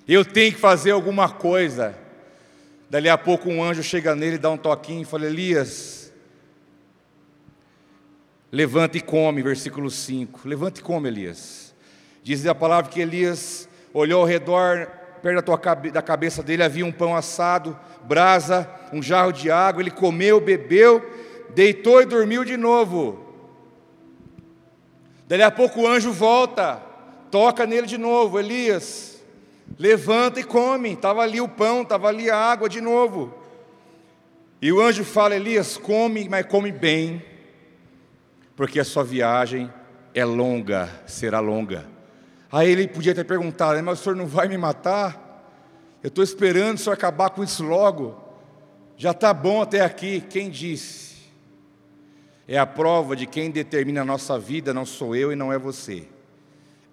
Eu tenho que fazer alguma coisa. Dali a pouco um anjo chega nele, dá um toquinho e fala: Elias, levanta e come, versículo 5. Levanta e come, Elias. Diz a palavra que Elias olhou ao redor, perto da, cabeça dele havia um pão assado, brasa, um jarro de água. Ele comeu, bebeu, deitou e dormiu de novo. Daí a pouco o anjo volta, toca nele de novo, Elias, levanta e come. Estava ali o pão, estava ali a água de novo. E o anjo fala: Elias, come, mas come bem, porque a sua viagem é longa, será longa. Aí ele podia ter perguntado, mas o senhor não vai me matar? Eu estou esperando o senhor acabar com isso logo. Já está bom até aqui. Quem disse? É a prova de quem determina a nossa vida, não sou eu e não é você.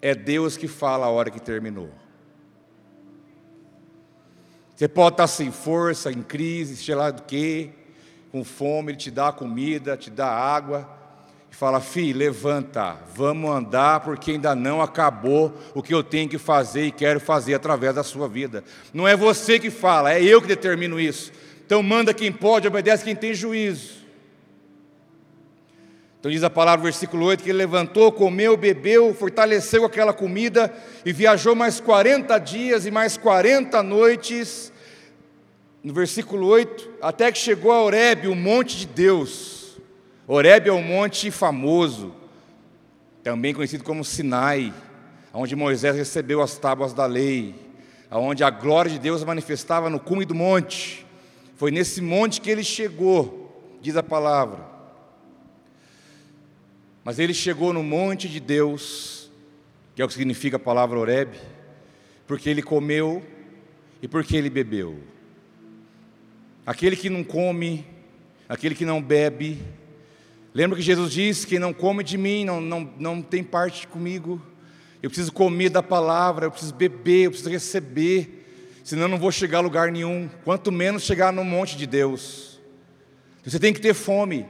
É Deus que fala a hora que terminou. Você pode estar sem força, em crise, sei lá do que, com fome, Ele te dá comida, te dá água e fala: Filho, levanta, vamos andar, porque ainda não acabou o que eu tenho que fazer e quero fazer através da sua vida. Não é você que fala, é eu que determino isso. Então manda quem pode, obedece quem tem juízo. Então diz a palavra, versículo 8, que ele levantou, comeu, bebeu, fortaleceu aquela comida e viajou mais 40 dias e mais 40 noites, no versículo 8, até que chegou a Horebe, o monte de Deus. Horebe é um monte famoso, também conhecido como Sinai, onde Moisés recebeu as tábuas da lei, onde a glória de Deus manifestava no cume do monte. Foi nesse monte que ele chegou, diz a palavra. Mas ele chegou no monte de Deus, que é o que significa a palavra Horebe, porque ele comeu e porque ele bebeu. Aquele que não come, aquele que não bebe, Lembra que Jesus disse: Quem não come de mim não, não, não tem parte comigo. Eu preciso comer da palavra, eu preciso beber, eu preciso receber, senão eu não vou chegar a lugar nenhum, quanto menos chegar no monte de Deus. Você tem que ter fome,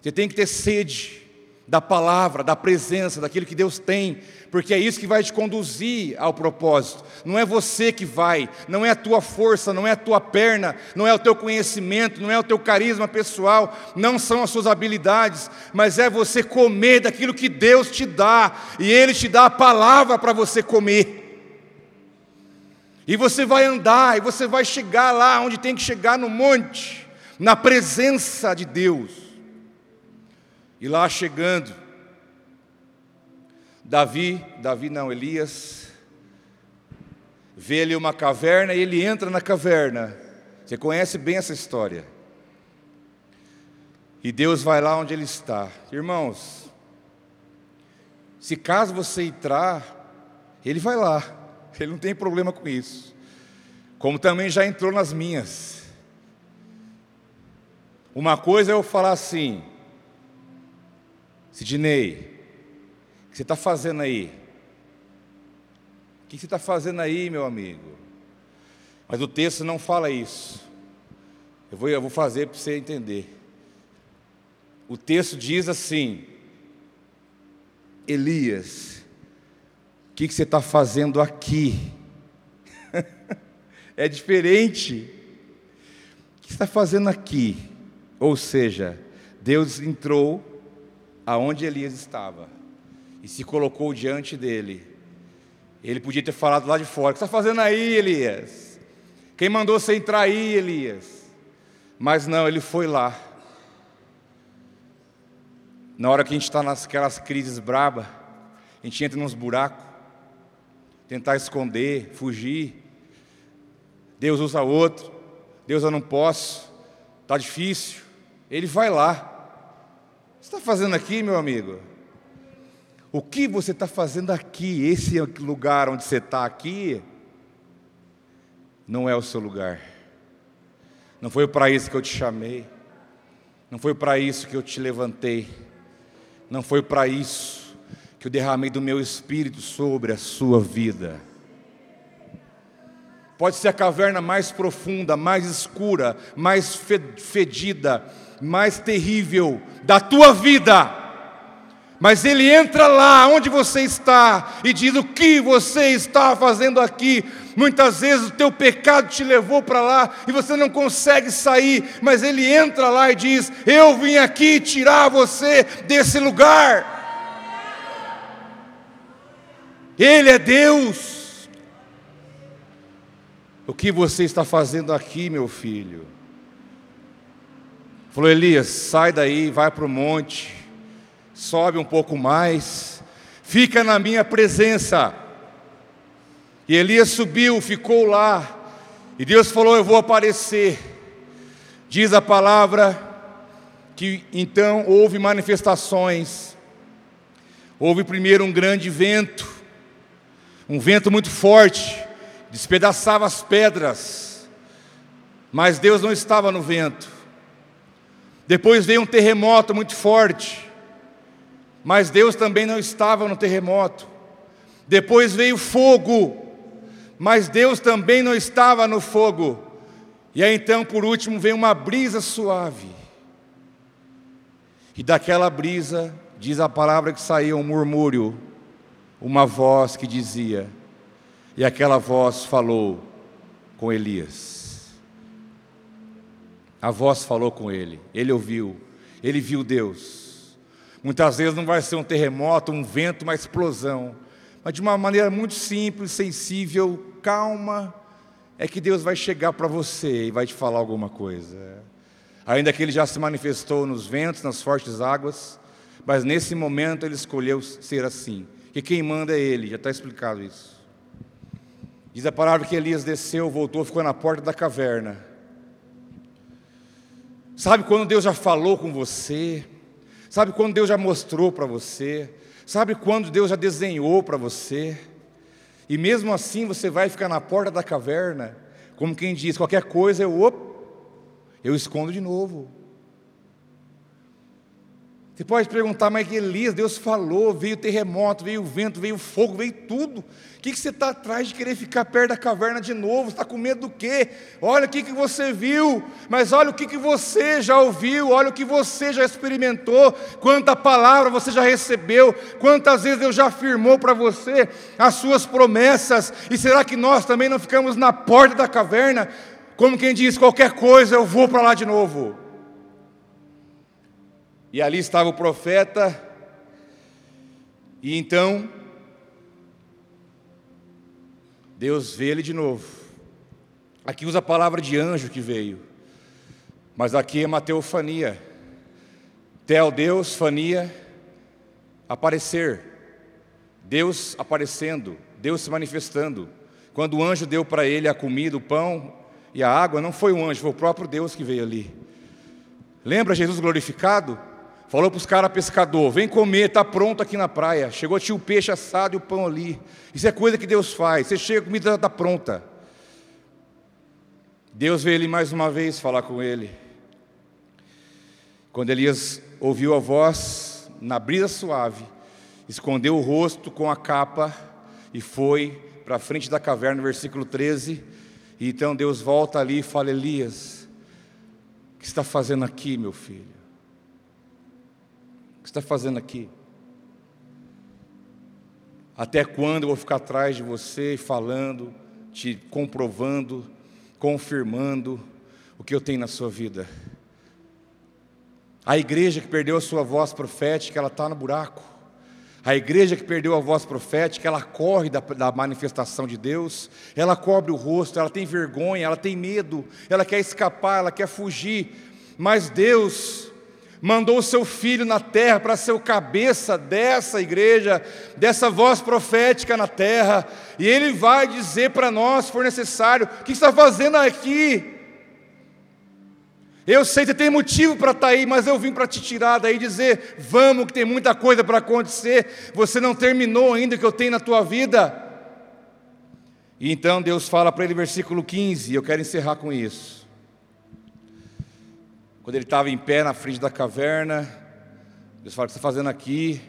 você tem que ter sede da palavra, da presença, daquilo que Deus tem, porque é isso que vai te conduzir ao propósito. Não é você que vai, não é a tua força, não é a tua perna, não é o teu conhecimento, não é o teu carisma pessoal, não são as suas habilidades, mas é você comer daquilo que Deus te dá, e Ele te dá a palavra para você comer. E você vai andar, e você vai chegar lá onde tem que chegar no monte, na presença de Deus. E lá chegando, Davi, Davi não, Elias, vê ali uma caverna e ele entra na caverna. Você conhece bem essa história. E Deus vai lá onde ele está. Irmãos, se caso você entrar, ele vai lá. Ele não tem problema com isso. Como também já entrou nas minhas. Uma coisa é eu falar assim: Sidney, o que você está fazendo aí? O que você está fazendo aí, meu amigo? Mas o texto não fala isso. Eu vou, eu vou fazer para você entender. O texto diz assim: Elias, o que, que você está fazendo aqui? é diferente. que está fazendo aqui? Ou seja, Deus entrou aonde Elias estava e se colocou diante dele. Ele podia ter falado lá de fora: O que está fazendo aí, Elias? Quem mandou você entrar aí, Elias? Mas não, ele foi lá. Na hora que a gente está naquelas crises braba, a gente entra nos buracos, tentar esconder, fugir. Deus usa outro. Deus eu não posso. Está difícil. Ele vai lá. Está fazendo aqui, meu amigo? O que você está fazendo aqui? Esse lugar onde você está aqui não é o seu lugar. Não foi para isso que eu te chamei. Não foi para isso que eu te levantei. Não foi para isso que eu derramei do meu espírito sobre a sua vida. Pode ser a caverna mais profunda, mais escura, mais fedida, mais terrível da tua vida. Mas ele entra lá onde você está e diz o que você está fazendo aqui. Muitas vezes o teu pecado te levou para lá e você não consegue sair, mas ele entra lá e diz: Eu vim aqui tirar você desse lugar. Ele é Deus. O que você está fazendo aqui, meu filho? Falou Elias: sai daí, vai para o monte, sobe um pouco mais, fica na minha presença. E Elias subiu, ficou lá, e Deus falou: Eu vou aparecer. Diz a palavra que então houve manifestações. Houve primeiro um grande vento, um vento muito forte, despedaçava as pedras, mas Deus não estava no vento. Depois veio um terremoto muito forte, mas Deus também não estava no terremoto. Depois veio fogo, mas Deus também não estava no fogo. E aí então, por último, veio uma brisa suave. E daquela brisa, diz a palavra que saiu um murmúrio, uma voz que dizia, e aquela voz falou com Elias. A voz falou com ele, ele ouviu, ele viu Deus. Muitas vezes não vai ser um terremoto, um vento, uma explosão, mas de uma maneira muito simples, sensível, calma, é que Deus vai chegar para você e vai te falar alguma coisa. Ainda que ele já se manifestou nos ventos, nas fortes águas, mas nesse momento ele escolheu ser assim. Que quem manda é ele, já está explicado isso. Diz a palavra que Elias desceu, voltou, ficou na porta da caverna. Sabe quando Deus já falou com você? Sabe quando Deus já mostrou para você? Sabe quando Deus já desenhou para você? E mesmo assim você vai ficar na porta da caverna, como quem diz: qualquer coisa eu, op, eu escondo de novo. Você pode perguntar, mas Elias, Deus falou, veio terremoto, veio vento, veio fogo, veio tudo. O que, que você está atrás de querer ficar perto da caverna de novo? Está com medo do quê? Olha o que, que você viu, mas olha o que, que você já ouviu, olha o que você já experimentou, quanta palavra você já recebeu, quantas vezes Deus já afirmou para você as suas promessas, e será que nós também não ficamos na porta da caverna, como quem diz, qualquer coisa eu vou para lá de novo? E ali estava o profeta, e então Deus vê ele de novo. Aqui usa a palavra de anjo que veio, mas aqui é Mateofania. Tel Deus, fania, aparecer. Deus aparecendo, Deus se manifestando. Quando o anjo deu para ele a comida, o pão e a água, não foi um anjo, foi o próprio Deus que veio ali. Lembra Jesus glorificado? Falou para os caras pescador, vem comer, está pronto aqui na praia. Chegou tinha o peixe assado e o pão ali. Isso é coisa que Deus faz. Você chega, a comida está pronta. Deus veio ele mais uma vez falar com ele. Quando Elias ouviu a voz na brisa suave, escondeu o rosto com a capa e foi para a frente da caverna, versículo 13. E então Deus volta ali e fala: Elias, o que está fazendo aqui, meu filho? Que você está fazendo aqui? Até quando eu vou ficar atrás de você falando, te comprovando, confirmando o que eu tenho na sua vida. A igreja que perdeu a sua voz profética, ela está no buraco. A igreja que perdeu a voz profética, ela corre da, da, manifestação de Deus, ela cobre o rosto, ela tem vergonha, ela tem medo, ela quer escapar, ela quer fugir. Mas Deus mandou o seu filho na terra para ser o cabeça dessa igreja, dessa voz profética na terra, e ele vai dizer para nós, se for necessário, o que está fazendo aqui? Eu sei que tem motivo para estar tá aí, mas eu vim para te tirar daí e dizer: vamos, que tem muita coisa para acontecer. Você não terminou ainda o que eu tenho na tua vida. E então Deus fala para ele, versículo 15, e eu quero encerrar com isso. Quando ele estava em pé na frente da caverna, Deus fala: O que você está fazendo aqui?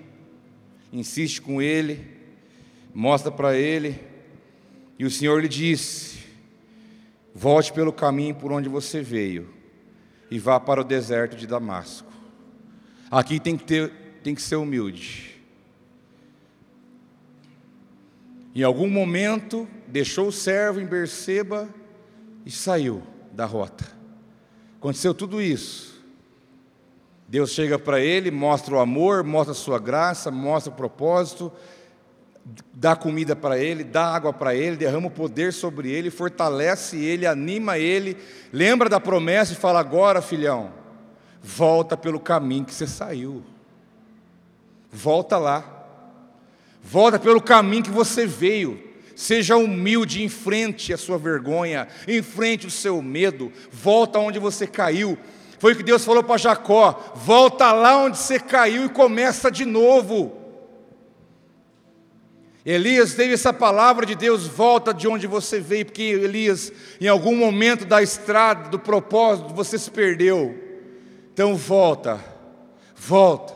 Insiste com ele, mostra para ele, e o Senhor lhe disse: Volte pelo caminho por onde você veio e vá para o deserto de Damasco. Aqui tem que, ter, tem que ser humilde. Em algum momento, deixou o servo em Berseba e saiu da rota. Aconteceu tudo isso. Deus chega para ele, mostra o amor, mostra a sua graça, mostra o propósito, dá comida para ele, dá água para ele, derrama o poder sobre ele, fortalece ele, anima ele, lembra da promessa e fala: agora, filhão, volta pelo caminho que você saiu. Volta lá. Volta pelo caminho que você veio. Seja humilde, enfrente a sua vergonha, enfrente o seu medo, volta onde você caiu. Foi o que Deus falou para Jacó: volta lá onde você caiu e começa de novo. Elias teve essa palavra de Deus, volta de onde você veio, porque Elias, em algum momento da estrada, do propósito, você se perdeu. Então volta, volta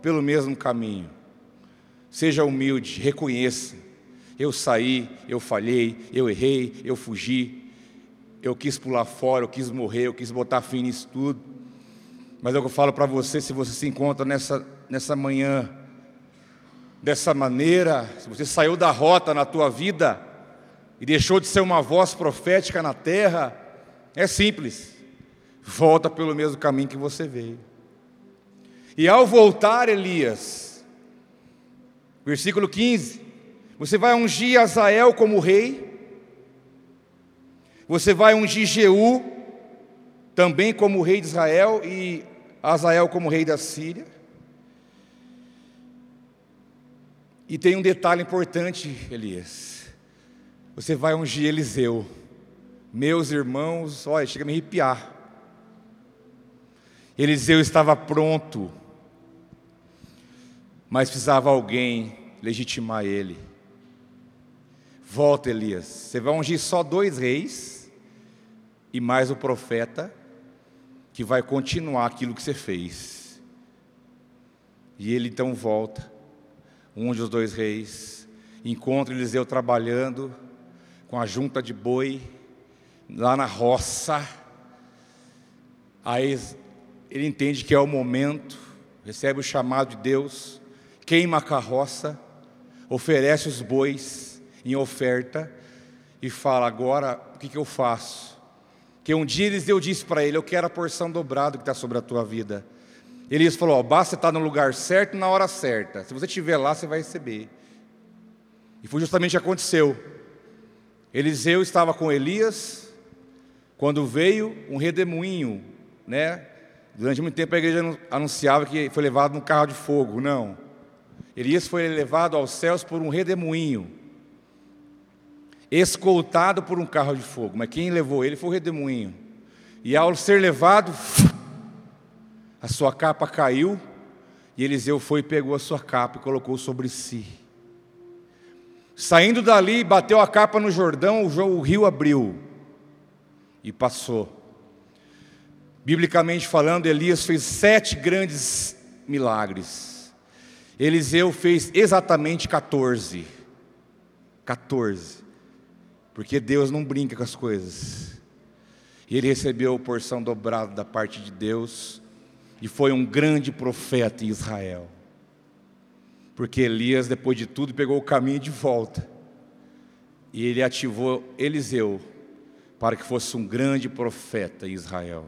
pelo mesmo caminho. Seja humilde, reconheça. Eu saí, eu falhei, eu errei, eu fugi, eu quis pular fora, eu quis morrer, eu quis botar fim nisso tudo. Mas é o que eu falo para você, se você se encontra nessa, nessa manhã, dessa maneira, se você saiu da rota na tua vida e deixou de ser uma voz profética na terra, é simples. Volta pelo mesmo caminho que você veio. E ao voltar, Elias, versículo 15, você vai ungir Azael como rei, você vai ungir Jeú também como rei de Israel e Azael como rei da Síria. E tem um detalhe importante, Elias. Você vai ungir Eliseu. Meus irmãos, olha, chega a me arrepiar. Eliseu estava pronto, mas precisava alguém legitimar ele. Volta, Elias. Você vai ungir só dois reis e mais o profeta que vai continuar aquilo que você fez. E ele então volta um dos dois reis, encontra Eliseu trabalhando com a junta de boi lá na roça. Aí ele entende que é o momento, recebe o chamado de Deus, queima a carroça, oferece os bois em oferta e fala: Agora o que, que eu faço? Que um dia Eliseu disse para ele: Eu quero a porção dobrada que está sobre a tua vida. Elias falou: basta estar no lugar certo na hora certa. Se você estiver lá, você vai receber. E foi justamente o que aconteceu. Eliseu estava com Elias quando veio um redemoinho, né? Durante muito tempo a igreja anunciava que foi levado num carro de fogo. Não. Elias foi levado aos céus por um redemoinho, escoltado por um carro de fogo. Mas quem levou ele foi o redemoinho. E ao ser levado, a sua capa caiu e Eliseu foi e pegou a sua capa e colocou sobre si. Saindo dali, bateu a capa no Jordão, o rio abriu e passou. Biblicamente falando, Elias fez sete grandes milagres. Eliseu fez exatamente 14. 14. Porque Deus não brinca com as coisas. E ele recebeu a porção dobrada da parte de Deus e foi um grande profeta em Israel. Porque Elias, depois de tudo, pegou o caminho de volta. E ele ativou Eliseu para que fosse um grande profeta em Israel.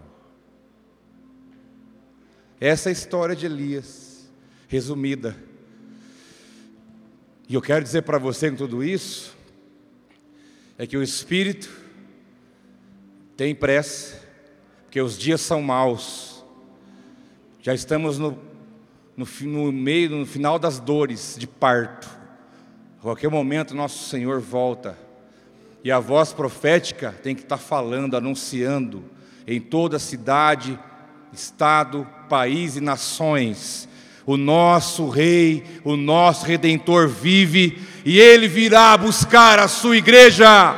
Essa é a história de Elias, resumida. E eu quero dizer para você com tudo isso, é que o Espírito tem pressa, porque os dias são maus. Já estamos no, no, no meio, no final das dores de parto. A qualquer momento nosso Senhor volta. E a voz profética tem que estar falando, anunciando em toda cidade, estado, país e nações. O nosso Rei, o nosso Redentor vive e ele virá buscar a sua igreja.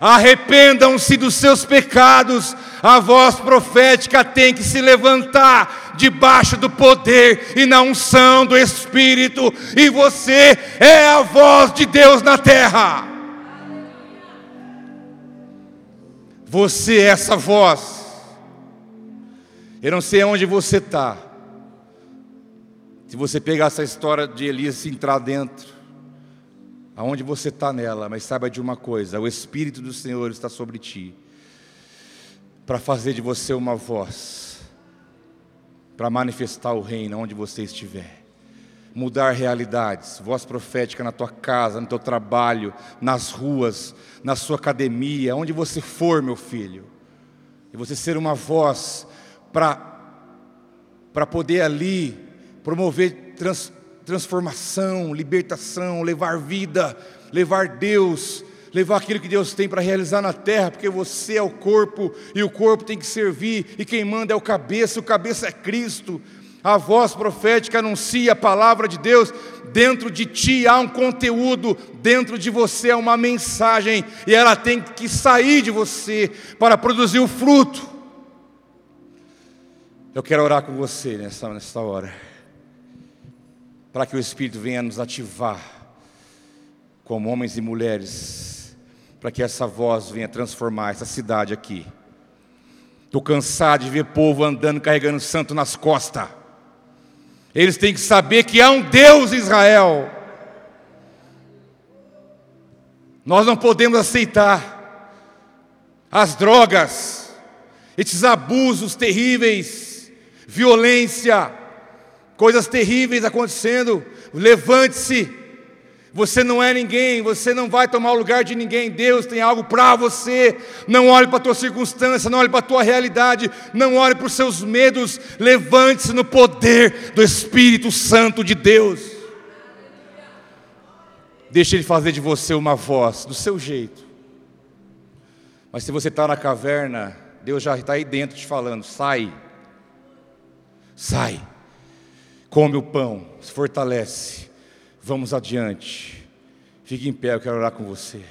Arrependam-se dos seus pecados, a voz profética tem que se levantar debaixo do poder e na unção do Espírito, e você é a voz de Deus na terra. Você é essa voz. Eu não sei onde você está. Se você pegar essa história de Elias e entrar dentro, aonde você está nela, mas saiba de uma coisa: o Espírito do Senhor está sobre ti, para fazer de você uma voz, para manifestar o reino onde você estiver mudar realidades, voz profética na tua casa, no teu trabalho, nas ruas, na sua academia, onde você for, meu filho. E você ser uma voz para para poder ali promover trans, transformação, libertação, levar vida, levar Deus, levar aquilo que Deus tem para realizar na terra, porque você é o corpo e o corpo tem que servir, e quem manda é o cabeça, o cabeça é Cristo a voz profética anuncia a palavra de Deus, dentro de ti há um conteúdo, dentro de você há uma mensagem, e ela tem que sair de você para produzir o fruto. Eu quero orar com você nessa, nessa hora, para que o Espírito venha nos ativar, como homens e mulheres, para que essa voz venha transformar essa cidade aqui. Estou cansado de ver povo andando carregando santo nas costas. Eles têm que saber que há um Deus em Israel. Nós não podemos aceitar as drogas, esses abusos terríveis, violência, coisas terríveis acontecendo. Levante-se você não é ninguém, você não vai tomar o lugar de ninguém. Deus tem algo para você. Não olhe para a tua circunstância, não olhe para a tua realidade, não olhe para os seus medos. Levante-se no poder do Espírito Santo de Deus. Deixe Ele fazer de você uma voz, do seu jeito. Mas se você está na caverna, Deus já está aí dentro te falando: sai, sai, come o pão, se fortalece Vamos adiante. Fique em pé, eu quero orar com você.